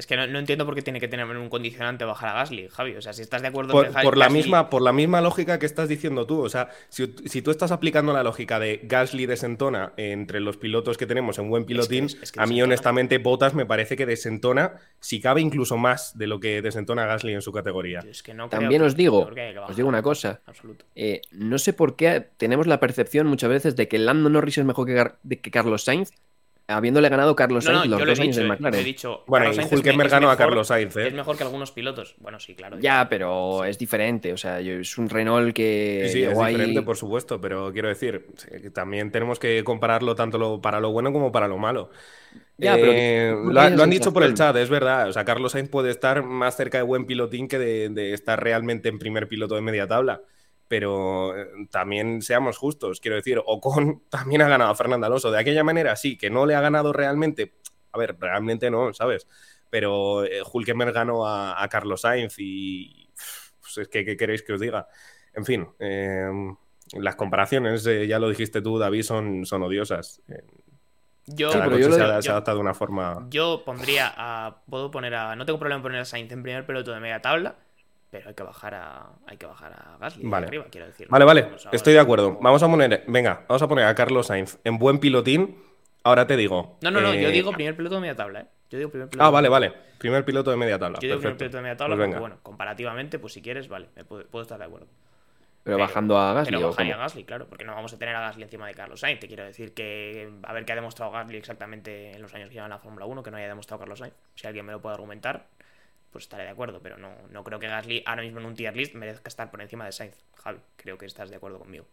Es que no, entiendo por qué tiene que tener un condicionante bajar a Gasly, Javi. O sea, si estás de acuerdo por, por la misma Por la misma lógica que estás diciendo tú. O sea, si, tú estás aplicando la lógica de Gasly desentona entre los pilotos que tenemos en buen pilotín, a mí honestamente Botas me parece que desentona, si cabe incluso más de lo que desentona Gasly en su categoría. También os digo, os digo una cosa. Eh, no sé por qué tenemos la percepción muchas veces de que Lando Norris es mejor que, que Carlos Sainz habiéndole ganado Carlos Sainz los dos años en McLaren. He dicho, bueno, y Hulkenberg ganó a Carlos Sainz. ¿eh? Es mejor que algunos pilotos. Bueno, sí, claro. Ya, pero es diferente. O sea, es un Renault que. Sí, sí es diferente, por supuesto. Pero quiero decir, también tenemos que compararlo tanto para lo bueno como para lo malo. Ya, pero eh, lo, han dicho por el chat, es verdad. O sea, Carlos Sainz puede estar más cerca de buen pilotín que de estar realmente en primer piloto de media tabla pero eh, también seamos justos, quiero decir, Ocon también ha ganado a Fernando Alonso. De aquella manera, sí, que no le ha ganado realmente, a ver, realmente no, ¿sabes? pero eh, Hulkenberg ganó a, Carlos Sainz y pues es que, ¿qué queréis que os diga? En fin, em, las comparaciones, eh, ya lo dijiste tú, David, son, son odiosas. Yo, pero yo se, adapta de una forma. Yo pondría a. Puedo poner a. No tengo problema en poner a Sainz en primer piloto de media tabla, pero hay que bajar a. Hay que bajar a Gasly vale. arriba, quiero decir. Vale, vale. Estoy de acuerdo. Vamos a poner. Venga, vamos a poner a Carlos Sainz en buen pilotín. Ahora te digo. No, no, no. Yo eh, digo primer piloto de media tabla, ¿eh? Yo digo primer piloto. Ah, vale, vale. Primer piloto de media tabla. Yo digo primer piloto de media tabla pues porque, bueno, comparativamente, pues si quieres, vale, puedo, estar de acuerdo. Pero, bajando a Gasly. Pero bajaría a Gasly, claro, porque no vamos a tener a Gasly encima de Carlos Sainz. Te quiero decir que a ver qué ha demostrado Gasly exactamente en los años que lleva en la Fórmula 1 que no haya demostrado Carlos Sainz. Si alguien me lo puede argumentar, pues estaré de acuerdo. Pero no, no creo que Gasly ahora mismo en un tier list merezca estar por encima de Sainz. Javi, creo que estás de acuerdo conmigo.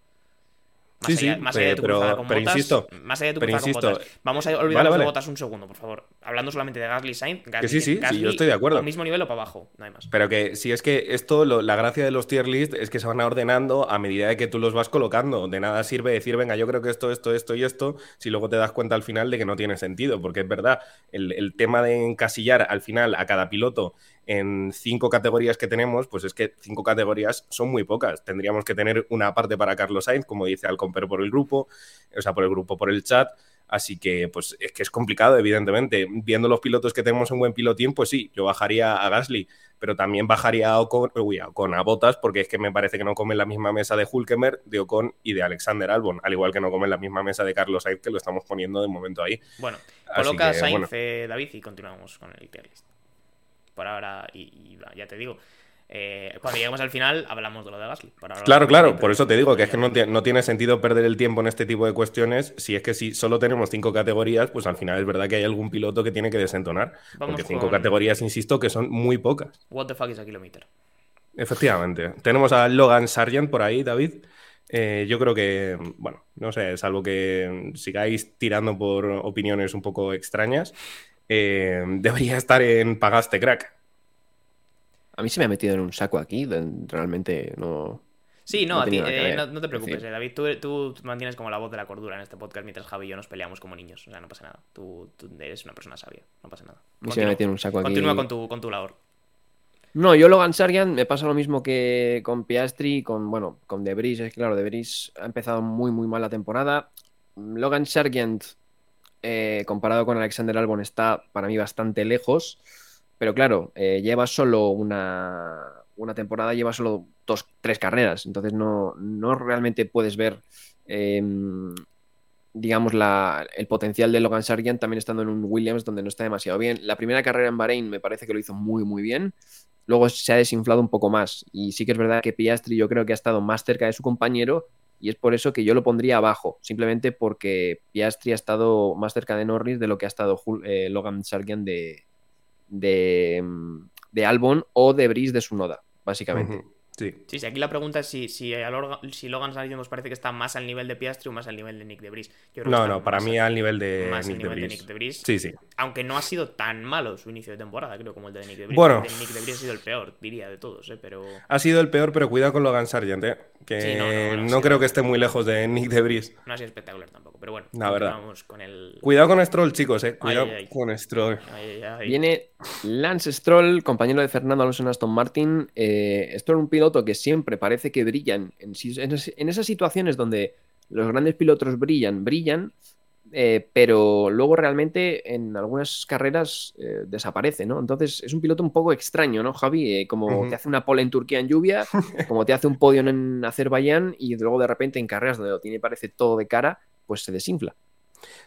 Más sí, allá, sí, más allá de tu pero, con pero botas, insisto, más allá de tu pero insisto, con botas. Vamos a olvidarnos vale, vale. de botas un segundo, por favor. Hablando solamente de Gasly Sainz, Gasly, que sí, sí, Gasly, sí, yo estoy de acuerdo. Al mismo nivel o para abajo, no hay más. Pero que si es que esto, lo, la gracia de los tier list es que se van ordenando a medida de que tú los vas colocando. De nada sirve decir, venga, yo creo que esto, esto, esto y esto, si luego te das cuenta al final de que no tiene sentido. Porque es verdad, el, el tema de encasillar al final a cada piloto en cinco categorías que tenemos, pues es que cinco categorías son muy pocas. Tendríamos que tener una parte para Carlos Sainz, como dice Alcomper por el grupo, o sea, por el grupo, por el chat. Así que, pues es que es complicado, evidentemente. Viendo los pilotos que tenemos en buen pilotín, pues sí, yo bajaría a Gasly, pero también bajaría a Ocon, uy, a Ocon, a Botas, porque es que me parece que no comen la misma mesa de Hulkemer, de Ocon y de Alexander Albon, al igual que no comen la misma mesa de Carlos Sainz, que lo estamos poniendo de momento ahí. Bueno, coloca Sainz, eh, David, y continuamos con el tier list por ahora, y, ya te digo, eh, cuando lleguemos al final hablamos de lo de Gasly. claro, claro, por eso te digo que es que no, no, tiene sentido perder el tiempo en este tipo de cuestiones si es que si solo tenemos cinco categorías, pues al final es verdad que hay algún piloto que tiene que desentonar. porque cinco categorías, insisto, que son muy pocas. What the fuck is a kilometer? Efectivamente. Tenemos a Logan Sargent por ahí, David. Eh, yo creo que, bueno, no sé, salvo que sigáis tirando por opiniones un poco extrañas, eh, debería estar en Pagaste Crack. A mí se me ha metido en un saco aquí, realmente no. Sí, no, a ti, eh, no, te preocupes, eh, David. Tú, mantienes como la voz de la cordura en este podcast mientras Javi y yo nos peleamos como niños. O sea, no pasa nada. Tú, eres una persona sabia, no pasa nada. A mí se me ha metido en un saco aquí. Continúa con tu, con tu labor. No, yo Logan Sargent me pasa lo mismo que con Piastri, con, bueno, con Debris. Es claro, Debris ha empezado muy, muy mal la temporada. Logan Sargent eh, comparado con Alexander Albon, está para mí bastante lejos. Pero claro, eh, lleva solo una, una, temporada, lleva solo dos, tres carreras. Entonces no, no realmente puedes ver, em, digamos, la, el potencial de Logan Sargent también estando en un Williams donde no está demasiado bien. La primera carrera en Bahrein me parece que lo hizo muy, muy bien. Luego se ha desinflado un poco más. Y sí que es verdad que Piastri yo creo que ha estado más cerca de su compañero y es por eso que yo lo pondría abajo, simplemente porque Piastri ha estado más cerca de Norris de lo que ha estado eh, Logan Sargent de, de, mm, de, Albon o de Brice de Sunoda, básicamente. Sí. sí, aquí la pregunta es si, si, si Logan Sargent nos parece que está más al nivel de Piastri o más al nivel de Nick de Vries. no, no, para mí al nivel de más Nick, nivel de, Nick de Sí, sí. Aunque no ha sido tan malo su inicio de temporada, creo, como el de Nick de Vries. Bueno. El de Nick de Vries ha sido el peor, diría, de todos, ¿eh? Pero... Ha sido el peor, pero cuidado con Logan Sargent, ¿eh? Que no, creo que esté muy lejos de Nick de Vries. No ha sido espectacular tampoco, pero bueno. La verdad. Con el... Cuidado con Stroll, chicos, ¿eh? Cuidado con Stroll. Viene Lance Stroll, compañero de Fernando Alonso en Aston Martin. Eh, Stroll, un piloto que siempre parece que brillan en, en, esas situaciones donde los grandes pilotos brillan, brillan, eh, pero luego realmente en algunas carreras eh, desaparece, ¿no? Entonces es un piloto un poco extraño, ¿no, Javi? Eh, como te hace una pole en Turquía en lluvia, como te hace un podio en Azerbaiyán y luego de repente en carreras donde lo tiene parece todo de cara, pues se desinfla.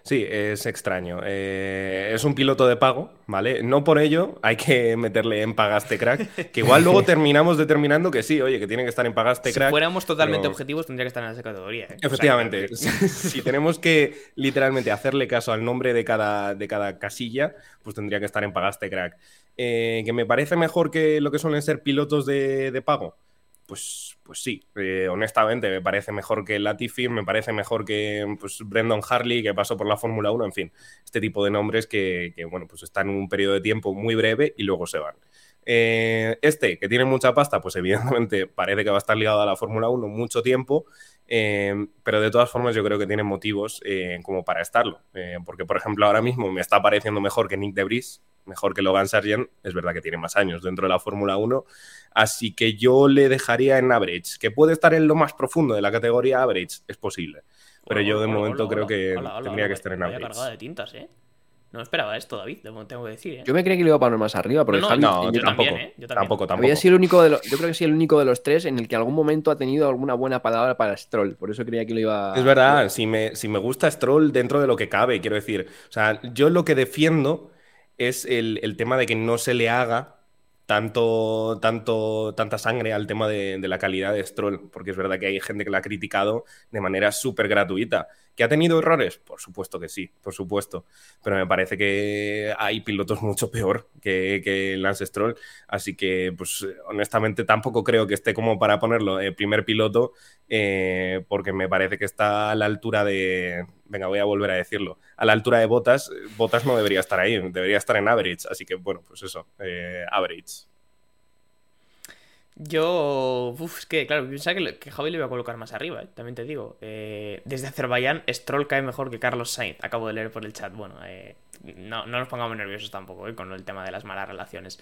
Sí, es extraño. Eh, es un piloto de pago, ¿vale? No por ello hay que meterle en pagaste crack, que igual luego terminamos determinando que sí, oye, que tiene que estar en pagaste crack. Si fuéramos totalmente objetivos, tendría que estar en esa categoría. ¿eh? Efectivamente. si tenemos que literalmente hacerle caso al nombre de cada, de cada casilla, pues tendría que estar en pagaste crack. Eh, que me parece mejor que lo que suelen ser pilotos de, de pago pues, pues sí, eh, honestamente me parece mejor que Latifi, me parece mejor que pues, Brendan Harley, que pasó por la Fórmula 1, en fin, este tipo de nombres que, bueno, pues están en un periodo de tiempo muy breve y luego se van. Eh, este, que tiene mucha pasta, pues evidentemente parece que va a estar ligado a la Fórmula 1 mucho tiempo, eh, pero de todas formas yo creo que tiene motivos como para estarlo. porque, por ejemplo, ahora mismo me está pareciendo mejor que Nick de Vries, mejor que Logan Sargent, es verdad que tiene más años dentro de la Fórmula 1, así que yo le dejaría en average, que puede estar en lo más profundo de la categoría average, es posible, pero yo de momento creo que tendría que estar en average. cargada de tintas, ¿eh? No esperaba esto, David, tengo que decir. ¿eh? Yo me creía que le iba a poner más arriba, pero no, no, yo, tampoco, ¿eh? yo, tampoco, tampoco. el único de yo creo que sí el único de los tres en el que algún momento ha tenido alguna buena palabra para Stroll. Por eso creía que lo iba. Es verdad, si me, si me gusta Stroll dentro de lo que cabe, quiero decir. O sea, yo lo que defiendo es el, el tema de que no se le haga tanto, tanto, tanta sangre al tema de, la calidad de Stroll, porque es verdad que hay gente que la ha criticado de manera súper gratuita. ¿Que ha tenido errores? Por supuesto que sí, por supuesto. Pero me parece que hay pilotos mucho peor que, que Lance Stroll, así que, pues, honestamente, tampoco creo que esté como para ponerlo de primer piloto, eh, porque me parece que está a la altura de. Venga, voy a volver a decirlo. A la altura de Botas, Botas no debería estar ahí, debería estar en average, así que, bueno, pues eso, eh, average. Yo, uf, es que, claro, pensaba que, que Javi le iba a colocar más arriba, ¿eh? también te digo. Eh, desde Azerbaiyán, Stroll cae mejor que Carlos Sainz. Acabo de leer por el chat. Bueno, eh, no, no, nos pongamos nerviosos tampoco ¿eh? con el tema de las malas relaciones.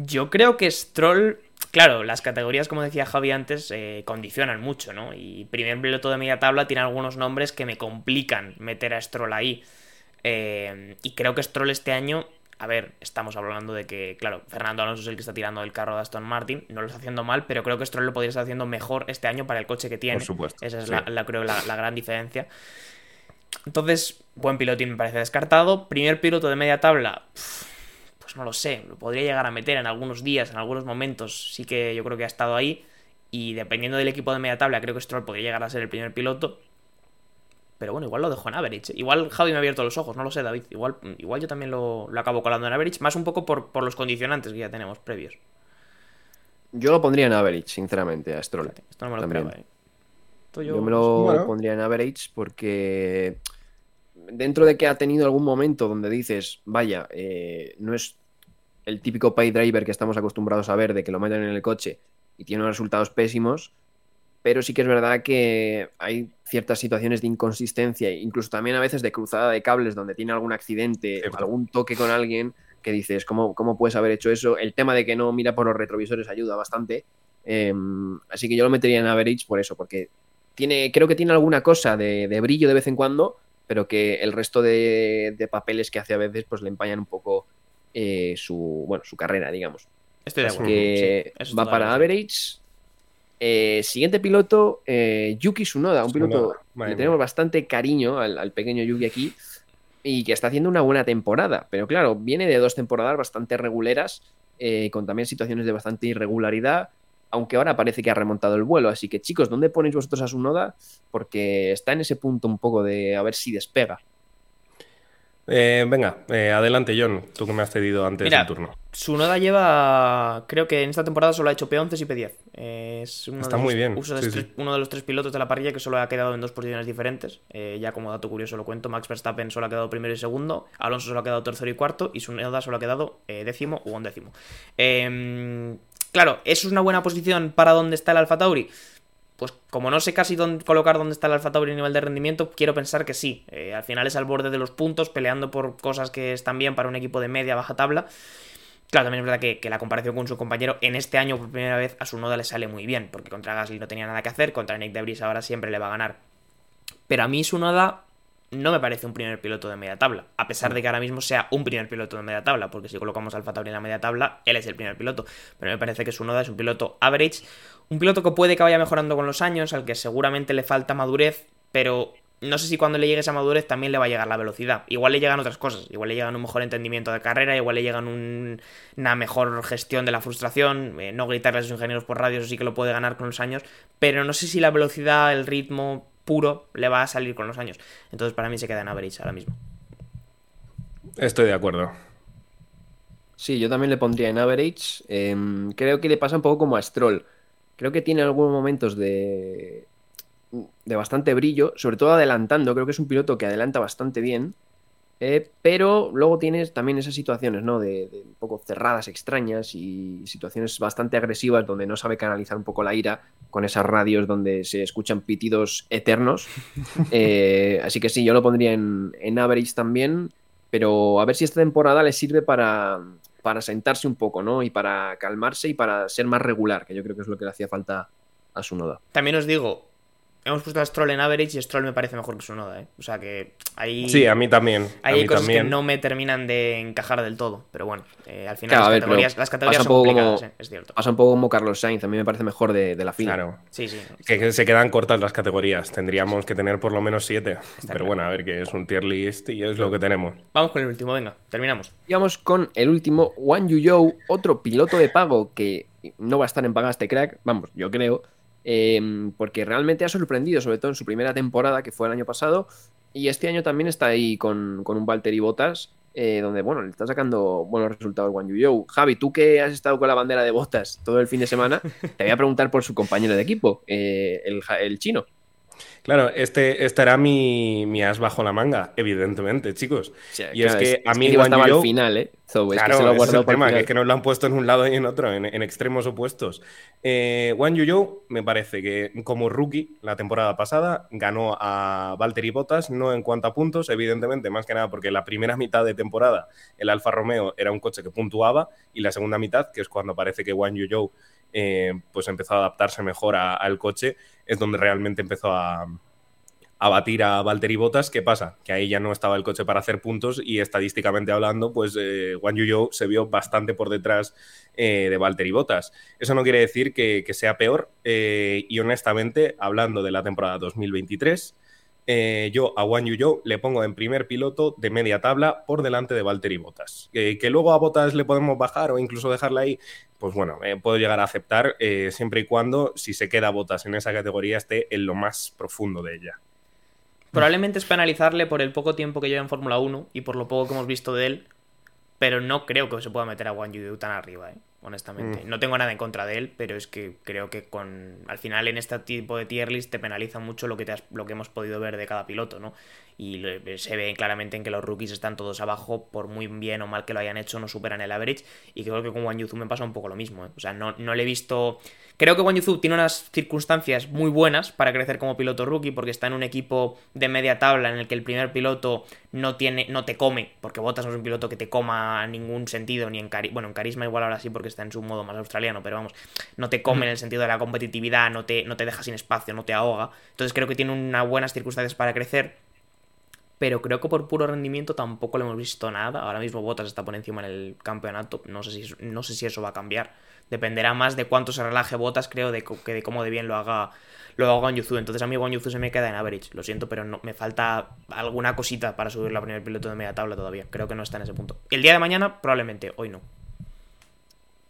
Yo creo que Stroll, claro, las categorías, como decía Javi antes, condicionan mucho, ¿no? Y primer piloto de media tabla tiene algunos nombres que me complican meter a Stroll ahí. y creo que Stroll este año a ver, estamos hablando de que, claro, Fernando Alonso es el que está tirando el carro de Aston Martin, no lo está haciendo mal, pero creo que Stroll lo podría estar haciendo mejor este año para el coche que tiene. Por supuesto. Esa es la, creo la, gran diferencia. Entonces, buen pilotín me parece descartado. Primer piloto de media tabla, pues no lo sé, lo podría llegar a meter en algunos días, en algunos momentos, sí que yo creo que ha estado ahí. Y dependiendo del equipo de media tabla, creo que Stroll podría llegar a ser el primer piloto. Pero bueno, igual lo dejo en average. Igual Javi me ha abierto los ojos, no lo sé, David. Igual, igual yo también lo, acabo colando en average, más un poco por, los condicionantes que ya tenemos previos. Yo lo pondría en average, sinceramente, a Stroll. Esto no me lo esperaba, ¿eh? yo... me lo pondría en average porque dentro de que ha tenido algún momento donde dices, vaya, eh, no es el típico pay driver que estamos acostumbrados a ver de que lo meten en el coche y tiene unos resultados pésimos, pero sí que es verdad que hay ciertas situaciones de inconsistencia, incluso también a veces de cruzada de cables donde tiene algún accidente, algún toque con alguien, que dices, ¿cómo, ¿cómo puedes haber hecho eso? El tema de que no mira por los retrovisores ayuda bastante. Em, así que yo lo metería en average por eso, porque tiene, creo que tiene alguna cosa de, brillo de vez en cuando, pero que el resto de, papeles que hace a veces pues le empañan un poco eh, su, bueno, su carrera, digamos. Estoy de acuerdo. Que va para average eh, siguiente piloto, eh, Yuki Tsunoda, un piloto que tenemos bastante cariño al, pequeño Yuki aquí y que está haciendo una buena temporada. Pero claro, viene de dos temporadas bastante reguleras, eh, con también situaciones de bastante irregularidad, aunque ahora parece que ha remontado el vuelo. Así que chicos, ¿dónde ponéis vosotros a Tsunoda? Porque está en ese punto un poco de a ver si despega. Eh, venga, eh, adelante, John, tú que me has cedido antes del turno. Sunoda lleva, creo que en esta temporada solo ha hecho P11 y P10. Es uno Está muy bien. Uno de los tres pilotos de la parrilla que solo ha quedado en dos posiciones diferentes. Eh, ya como dato curioso lo cuento, Max Verstappen solo ha quedado primero y segundo, Alonso solo ha quedado tercero y cuarto y Sunoda solo ha quedado décimo u undécimo. Em, claro, ¿eso es una buena posición para donde está el Alfa Tauri? pues como no sé casi dónde colocar dónde está el Alfa Tauri a nivel de rendimiento, quiero pensar que sí. Eh, al final es al borde de los puntos, peleando por cosas que están bien para un equipo de media baja tabla. Claro, también es verdad que, la comparación con su compañero en este año por primera vez a su noda le sale muy bien, porque contra Gasly no tenía nada que hacer, contra Nick Debris ahora siempre le va a ganar. Pero a mí su noda no me parece un primer piloto de media tabla, a pesar de que ahora mismo sea un primer piloto de media tabla, porque si colocamos Alfa Tauri en la media tabla, él es el primer piloto, pero me parece que su noda es un piloto average, un piloto que puede que vaya mejorando con los años, al que seguramente le falta madurez, pero no sé si cuando le llegue esa madurez también le va a llegar la velocidad. Igual le llegan otras cosas, igual le llegan un mejor entendimiento de carrera, igual le llegan una mejor gestión de la frustración, eh, no gritarle a sus ingenieros por radio, eso sí que lo puede ganar con los años, pero no sé si la velocidad, el ritmo, puro le va a salir con los años. Entonces para mí se queda en average ahora mismo. Estoy de acuerdo. Sí, yo también le pondría en average. Em, creo que le pasa un poco como a Stroll. Creo que tiene algunos momentos de, de bastante brillo, sobre todo adelantando. Creo que es un piloto que adelanta bastante bien. Eh, pero luego tienes también esas situaciones, ¿no? De, un poco cerradas, extrañas y situaciones bastante agresivas donde no sabe canalizar un poco la ira con esas radios donde se escuchan pitidos eternos. Eh, así que sí, yo lo pondría en, en average también. pero a ver si esta temporada le sirve para, para sentarse un poco, ¿no? Y para calmarse y para ser más regular, que yo creo que es lo que le hacía falta a su noda. También os digo, hemos puesto a Stroll en average y Stroll me parece mejor que su noda, ¿eh? O sea que ahí. Sí, a mí también. Hay mí cosas también. que no me terminan de encajar del todo, pero bueno, eh, al final Claro, las, ver, pero categorías, las categorías son un poco complicadas, como- ¿eh? es cierto. Pasa un poco como Carlos Sainz, a mí me parece mejor de, de la fila. Claro. Sí, sí. Que, que se quedan cortas las categorías. Tendríamos que tener por lo menos siete. Pero claro. bueno, a ver, que es un tier list y es lo que tenemos. Vamos con el último, venga, terminamos. Y vamos con el último, Wang Yuzhou, otro piloto de pago que no va a estar en paga este crack, vamos, yo creo, eh, porque realmente ha sorprendido, sobre todo en su primera temporada, que fue el año pasado, y este año también está ahí con, con un Valtteri Bottas, eh, donde, bueno, le está sacando buenos resultados Wang Yuzhou. Javi, tú que has estado con la bandera de Bottas todo el fin de semana, te voy a preguntar por su compañero de equipo, eh, el, el chino. Claro, este, este era mi, mi as bajo la manga, evidentemente, chicos. O sea, Y es que a mí Wang estaba al final, ¿eh? So, es que Claro, se lo ha ese es guardado el tema, que es que nos lo han puesto en un lado y en otro, en, en extremos opuestos. Eh, Wang Yuzhou me parece que como rookie la temporada pasada ganó a Valtteri Bottas, no en cuanto a puntos, evidentemente, más que nada porque la primera mitad de temporada el Alfa Romeo era un coche que puntuaba y la segunda mitad, que es cuando parece que Wang Yuzhou eh, pues empezó a adaptarse mejor al coche, es donde realmente empezó a, a batir a Valtteri Bottas. ¿Qué pasa? Que ahí ya no estaba el coche para hacer puntos y estadísticamente hablando, pues eh, Wang Yuzhou se vio bastante por detrás eh, de Valtteri Bottas. Eso no quiere decir que, sea peor eh, y honestamente, hablando de la temporada 2023, eh, yo a Yuzhou le pongo en primer piloto de media tabla por delante de Valtteri Bottas. Eh, que luego a Bottas le podemos bajar o incluso dejarla ahí, pues bueno, puedo llegar a aceptar siempre y cuando si se queda Bottas en esa categoría esté en lo más profundo de ella. Probablemente es penalizarle por el poco tiempo que lleva en Fórmula 1 y por lo poco que hemos visto de él, pero no creo que se pueda meter a Wang Yuzhou tan arriba, ¿eh? honestamente. Mm. No tengo nada en contra de él, pero es que creo que con al final en este tipo de tier list te penaliza mucho lo que, te has- lo que hemos podido ver de cada piloto, ¿no? Y se ve claramente en que los rookies están todos abajo, por muy bien o mal que lo hayan hecho, no superan el average. Y creo que con Wang Yuzhou me pasa un poco lo mismo, ¿eh? O sea, no, no le he visto... Creo que Wang tiene unas circunstancias muy buenas para crecer como piloto rookie, porque está en un equipo de media tabla en el que el primer piloto no tiene, no te come, porque Bottas no es un piloto que te coma en ningún sentido, ni en cari bueno, en carisma igual ahora sí porque está en su modo más australiano, pero vamos, no te come en el sentido de la competitividad, no te, no te deja sin espacio, no te ahoga. Entonces creo que tiene unas buenas circunstancias para crecer. Pero creo que por puro rendimiento tampoco le hemos visto nada. Ahora mismo Bottas está por encima en el campeonato. No sé si, no sé si eso va a cambiar. Dependerá más de cuánto se relaje Bottas, creo, de que de cómo de bien lo haga lo haga Yuzhou. Entonces a mí Yuzhou se me queda en average. Lo siento, pero no, me falta alguna cosita para subir la primer piloto de media tabla todavía. Creo que no está en ese punto. El día de mañana, probablemente. Hoy no.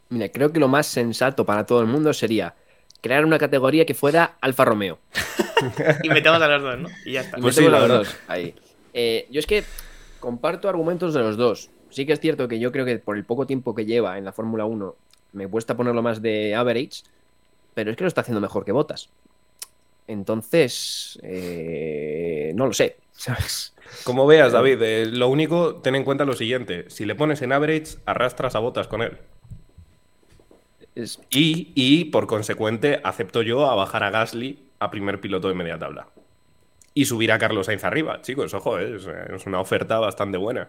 Mira, creo que lo más sensato para todo el mundo sería crear una categoría que fuera Alfa Romeo. Y metemos a los dos, ¿no? Y ya está. Pues metemos sí, los dos ahí. Eh, yo es que comparto argumentos de los dos. Sí que es cierto que yo creo que por el poco tiempo que lleva en la Fórmula 1 me cuesta ponerlo más de average, pero es que lo está haciendo mejor que Botas. Entonces, eh, no lo sé, ¿sabes? Como veas, David, eh, lo único, ten en cuenta lo siguiente: si le pones en average, arrastras a botas con él. Es- Y, y, por consecuente, acepto yo a bajar a Gasly a primer piloto de media tabla. Y subir a Carlos Sainz arriba, chicos, ojo, eh, es, es una oferta bastante buena.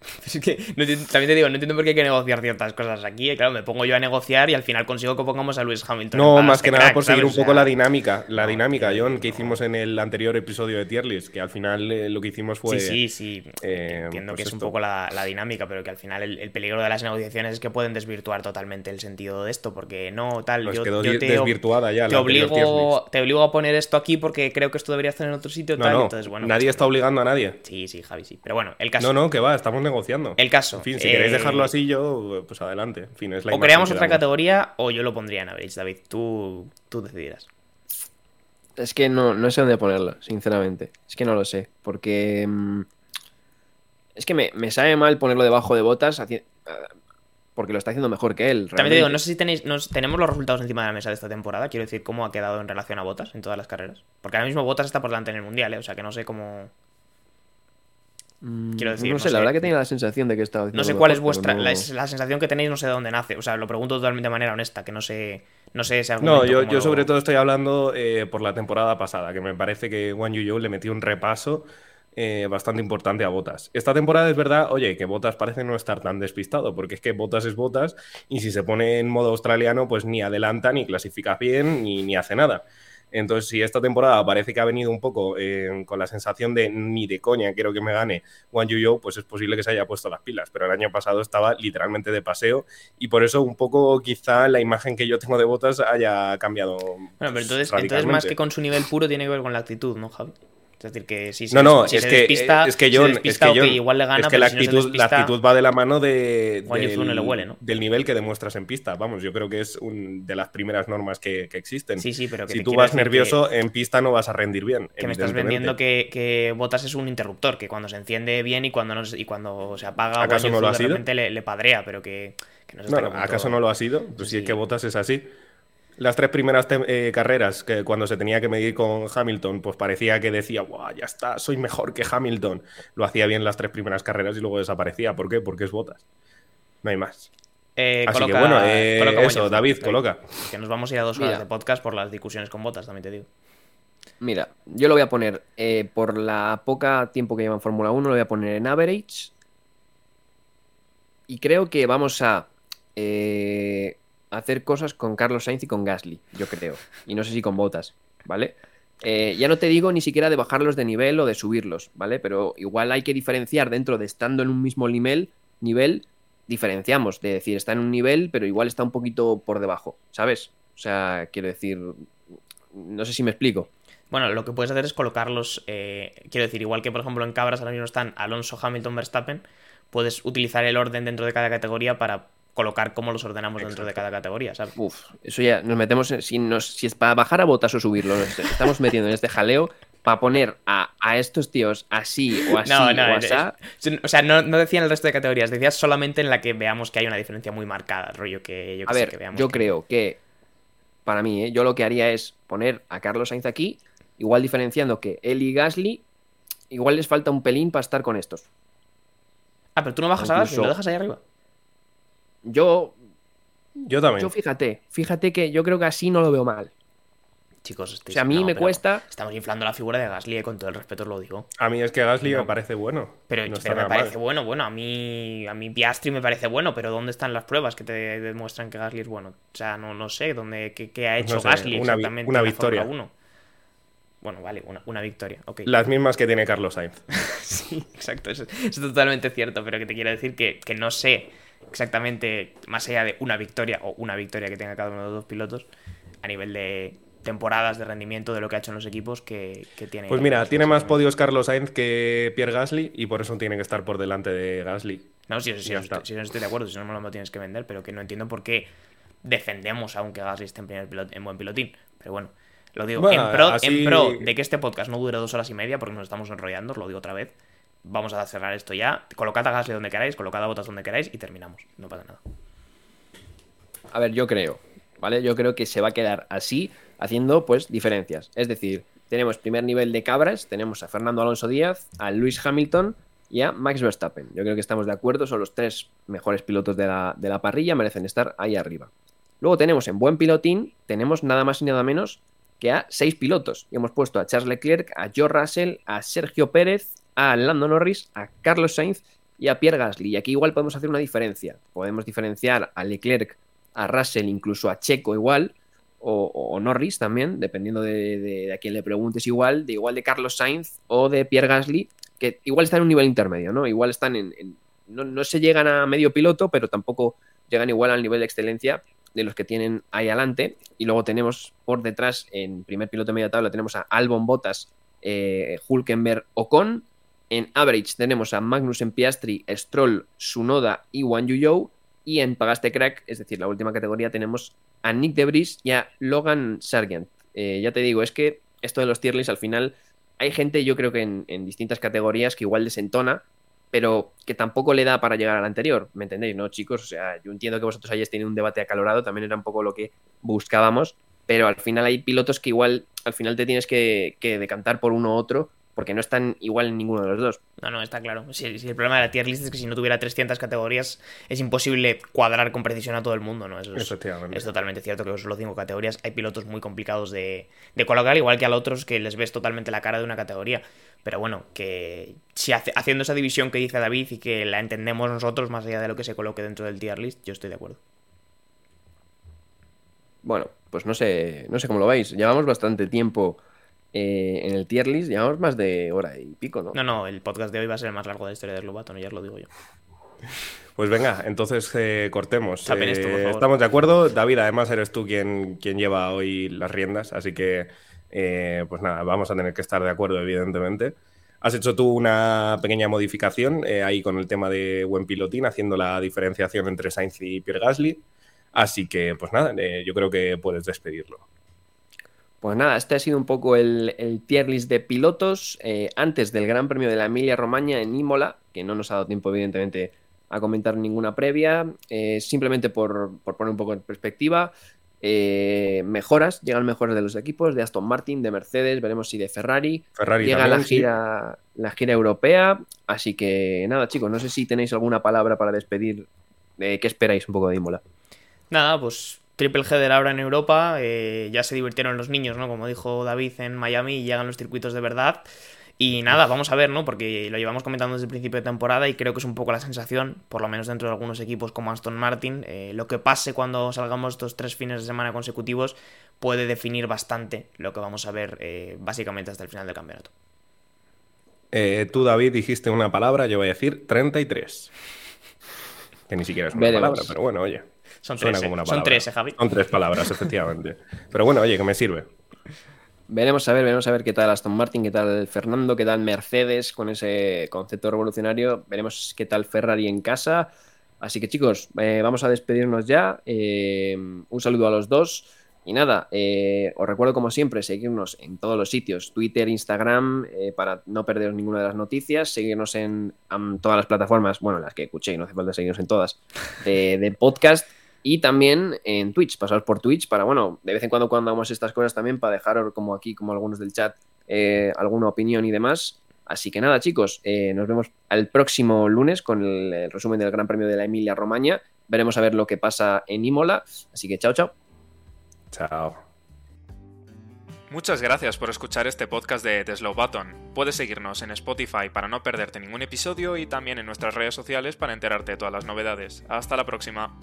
Es que no también te digo, no entiendo por qué hay que negociar ciertas cosas aquí. Claro, me pongo yo a negociar y al final consigo que pongamos a Lewis Hamilton. No, más que nada crack, por seguir ¿sabes? un O poco sea, la dinámica, la no, dinámica, John, que hicimos en el anterior episodio de Tier List, que al final eh, lo que hicimos fue... Sí, sí, sí. eh, Entiendo pues que es un poco la, la dinámica, pero que al final el, el peligro de las negociaciones es que pueden desvirtuar totalmente el sentido de esto, porque no, tal, Pues yo, quedó yo te, desvirtuada ya te la obligo, te obligo a poner esto aquí porque creo que esto debería estar en otro sitio, No, tal, no, entonces bueno. nadie pues, está obligando a nadie. Sí, sí, Javi, sí. Pero bueno, el caso. No, no, que va, estamos negociando. El caso, En fin, si eh, queréis dejarlo así, yo, pues adelante. En fin, es la O creamos que otra damos. categoría o yo lo pondría en average, David. Tú, tú decidirás. Es que no, no sé dónde ponerlo, sinceramente. Es que no lo sé. Porque. mm, es que me, me sabe mal ponerlo debajo de botas. ah, Porque lo está haciendo mejor que él. También te digo, no sé si tenéis, nos, tenemos los resultados encima de la mesa de esta temporada. Quiero decir, cómo ha quedado en relación a Botas en todas las carreras. Porque ahora mismo Botas está por delante en el mundial, ¿eh? O sea que no sé cómo. Mm, quiero decir, no no sé, sé. la verdad que tenía la sensación de que estaba No sé cuál es vuestra. La, no- sensación que tenéis, no sé de dónde nace. O sea, lo pregunto totalmente de manera honesta, que no sé. No sé ese argumento. No, yo, yo lo- sobre todo estoy hablando eh, por la temporada pasada, que me parece que Wang Yuzhou le metió un repaso eh, bastante importante a Botas. Esta temporada es verdad, oye, que Botas parece no estar tan despistado, porque es que Botas es Botas y si se pone en modo australiano, pues ni adelanta, ni clasifica bien, ni, ni hace nada. Entonces, si esta temporada parece que ha venido un poco eh, con la sensación de ni de coña quiero que me gane Juan Yuyo, pues es posible que se haya puesto las pilas. Pero el año pasado estaba literalmente de paseo y por eso un poco quizá la imagen que yo tengo de botas haya cambiado. Bueno, pero entonces, entonces más que con su nivel puro tiene que ver con la actitud, ¿no, Javi? Es decir, que si se, no, no, si es, se que, despista, es que se despista, es que igual le gana, es que pero la si no se actitud, la actitud va de la mano de, no le huele, ¿no? del nivel que demuestras en pista. Vamos, yo creo que es un, de las primeras normas que, que existen. Sí, sí, pero que si tú vas nervioso, en pista no vas a rendir bien. Que me estás vendiendo que, que Botas es un interruptor, que cuando se enciende bien y cuando, no, y cuando se apaga, ¿Acaso no lo ha de sido? repente le, le padrea, pero que, que no es No, hasta no, qué punto- ¿Acaso no lo ha sido? Pues Sí, sí, es que Botas es así. Las tres primeras eh, carreras, que cuando se tenía que medir con Hamilton, pues parecía que decía, Buah, ya está, soy mejor que Hamilton. Lo hacía bien las tres primeras carreras y luego desaparecía. ¿Por qué? Porque es Botas. No hay más. Eh, Así coloca- que bueno, eh, coloca eso, David, coloca. Que nos vamos a ir a dos horas Mira. de podcast por las discusiones con Botas, también te digo. Mira, yo lo voy a poner, eh, por la poca tiempo que lleva en Fórmula 1, lo voy a poner en average. Y creo que vamos a eh, hacer cosas con Carlos Sainz y con Gasly, yo creo. Y no sé si con Botas, ¿vale? Eh, ya no te digo ni siquiera de bajarlos de nivel o de subirlos, ¿vale? Pero igual hay que diferenciar dentro de estando en un mismo nivel, nivel, diferenciamos, de decir, está en un nivel, pero igual está un poquito por debajo, ¿sabes? O sea, quiero decir, no sé si me explico. Bueno, lo que puedes hacer es colocarlos, eh, quiero decir, igual que por ejemplo en Cabras ahora mismo están Alonso, Hamilton, Verstappen, puedes utilizar el orden dentro de cada categoría para colocar cómo los ordenamos dentro de cada categoría, ¿sabes? Uf, eso ya nos metemos en, si, nos, si es para bajar a botas o subirlo, nos estamos metiendo en este jaleo para poner a, a estos tíos así o así No, no, o asá. O sea, no, no decía en el resto de categorías, decías solamente en la que veamos que hay una diferencia muy marcada, rollo que yo que A sé, ver, que veamos yo que- creo que para mí, ¿eh? yo lo que haría es poner a Carlos Sainz aquí, igual diferenciando que él y Gasly, igual les falta un pelín para estar con estos. Ah, pero tú no bajas a Gasly, lo dejas ahí arriba. Yo, Yo también. yo fíjate, fíjate que yo creo que así no lo veo mal. Chicos, O estáis- sea, a mí no, me cuesta. Estamos inflando la figura de Gasly, eh, con todo el respeto os lo digo. A mí es que Gasly No. me parece bueno. Pero, No pero me nada parece mal. bueno, bueno, a mí, a mí Piastri me parece bueno, pero ¿dónde están las pruebas que te demuestran que Gasly es bueno? O sea, no, no sé, ¿dónde, qué, qué ha hecho sé, Gasly una exactamente una en la victoria. Fórmula 1? Bueno, vale, una, una victoria, ok. Las mismas que tiene Carlos Sainz. Sí, exacto, eso es totalmente cierto, pero que te quiero decir que, que no sé exactamente, más allá de una victoria o una victoria que tenga cada uno de los dos pilotos, a nivel de temporadas de rendimiento de lo que ha hecho en los equipos que, que tiene. Pues mira, tiene más podios Carlos Sainz que Pierre Gasly y por eso tiene que estar por delante de Gasly. No, si, si, estoy, si no estoy de acuerdo, si no me lo tienes que vender, pero que no entiendo por qué defendemos aunque Gasly esté en, primer pilot- en buen pilotín. Pero bueno, lo digo Bueno, en, pro, así- en pro de que este podcast no dure dos horas y media porque nos estamos enrollando, os lo digo otra vez. Vamos a cerrar esto ya. Colocad a Gasly donde queráis, colocad a Botas donde queráis y terminamos. No pasa nada. A ver, yo creo, ¿vale? Yo creo que se va a quedar así, haciendo pues diferencias. Es decir, tenemos primer nivel de cabras, tenemos a Fernando Alonso Díaz, a Luis Hamilton y a Max Verstappen. Yo creo que estamos de acuerdo, son los tres mejores pilotos de la, de la parrilla, merecen estar ahí arriba. Luego tenemos en buen pilotín, tenemos nada más y nada menos que a seis pilotos. Y hemos puesto a Charles Leclerc, a George Russell, a Sergio Pérez, a Lando Norris, a Carlos Sainz y a Pierre Gasly. Y aquí igual podemos hacer una diferencia. Podemos diferenciar a Leclerc, a Russell, incluso a Checo igual, o, Norris también, dependiendo de, de- de a quién le preguntes igual, de igual de Carlos Sainz o de Pierre Gasly, que igual están en un nivel intermedio, ¿no? Igual están en... en- no, no se llegan a medio piloto, pero tampoco llegan igual al nivel de excelencia de los que tienen ahí adelante. Y luego tenemos por detrás, en primer piloto de media tabla, tenemos a Albon Bottas, eh, Hulkenberg, Ocon. En average tenemos a Magnussen Piastri, Stroll, Sunoda y Wan Yu Y en Pagaste Crack, es decir, la última categoría, tenemos a Nick Debris y a Logan Sargent. Eh, ya te digo, es que esto de los tier lists al final hay gente, yo creo que en distintas categorías que igual desentona, pero que tampoco le da para llegar al anterior, ¿me entendéis, no, chicos? O sea, yo entiendo que vosotros hayáis tenido un debate acalorado, también era un poco lo que buscábamos, pero al final hay pilotos que igual al final te tienes que, que decantar por uno u otro porque no están igual en ninguno de los dos. No, no, está claro. Si, el problema de la tier list es que si no tuviera 300 categorías es imposible cuadrar con precisión a todo el mundo, ¿no? Eso es, es totalmente cierto que solo cinco categorías hay pilotos muy complicados de, de, colocar, igual que a los otros que les ves totalmente la cara de una categoría. Pero bueno, que si haciendo esa división que dice David y que la entendemos nosotros más allá de lo que se coloque dentro del tier list, yo estoy de acuerdo. Bueno, pues no sé, no sé cómo lo veis. Llevamos bastante tiempo eh, en el tier list, llevamos más de hora y pico, ¿no? No, no, el podcast de hoy va a ser el más largo de la historia de Globato, ya os lo digo yo. Pues venga, entonces eh, cortemos. Eh, estamos de acuerdo. David, además eres tú quien, quien lleva hoy las riendas, así que pues nada, vamos a tener que estar de acuerdo, evidentemente. Has hecho tú una pequeña modificación ahí con el tema de buen pilotín, haciendo la diferenciación entre Sainz y Pierre Gasly. Así que, pues nada, yo creo que puedes despedirlo. Pues nada, este ha sido un poco el, tier list de pilotos eh, antes del Gran Premio de la Emilia Romagna en Imola, que no nos ha dado tiempo, evidentemente, a comentar ninguna previa. Eh, simplemente por, poner un poco en perspectiva, eh, mejoras, llegan mejoras de los equipos, de Aston Martin, de Mercedes, veremos si de Ferrari. Ferrari llega la gira, la gira europea. Así que nada, chicos, no sé si tenéis alguna palabra para despedir. ¿Qué esperáis un poco de Imola? Nada, pues Triple Header ahora en Europa, eh, ya se divirtieron los niños, ¿no? Como dijo David en Miami, y llegan los circuitos de verdad. Y nada, vamos a ver, ¿no? Porque lo llevamos comentando desde el principio de temporada y creo que es un poco la sensación, por lo menos dentro de algunos equipos como Aston Martin, eh, lo que pase cuando salgamos estos tres fines de semana consecutivos puede definir bastante lo que vamos a ver eh, básicamente hasta el final del campeonato. tú, David, dijiste una palabra, yo voy a decir 33. Que ni siquiera es una palabra, pero bueno, oye. Son tres, ¿eh? son tres, ¿eh, Javi. Son tres palabras, efectivamente. Pero bueno, oye, que me sirve. Veremos a ver, veremos a ver qué tal Aston Martin, qué tal Fernando, qué tal Mercedes con ese concepto revolucionario. Veremos qué tal Ferrari en casa. Así que chicos, eh, vamos a despedirnos ya. un saludo a los dos. Y nada, os recuerdo como siempre seguirnos en todos los sitios, Twitter, Instagram, para no perderos ninguna de las noticias, seguirnos en, todas las plataformas, bueno, las que escuché, no hace falta seguirnos en todas, de podcast y también en Twitch, pasaros por Twitch para, bueno, de vez en cuando cuando hagamos estas cosas también para dejar como aquí, como algunos del chat, eh, alguna opinión y demás. Así que nada, chicos, eh, nos vemos el próximo lunes con el, resumen del Gran Premio de la Emilia Romagna. Veremos a ver lo que pasa en Imola. Así que chao, chao. Chao. Muchas gracias por escuchar este podcast de The Slow Button. Puedes seguirnos en Spotify para no perderte ningún episodio y también en nuestras redes sociales para enterarte de todas las novedades. Hasta la próxima.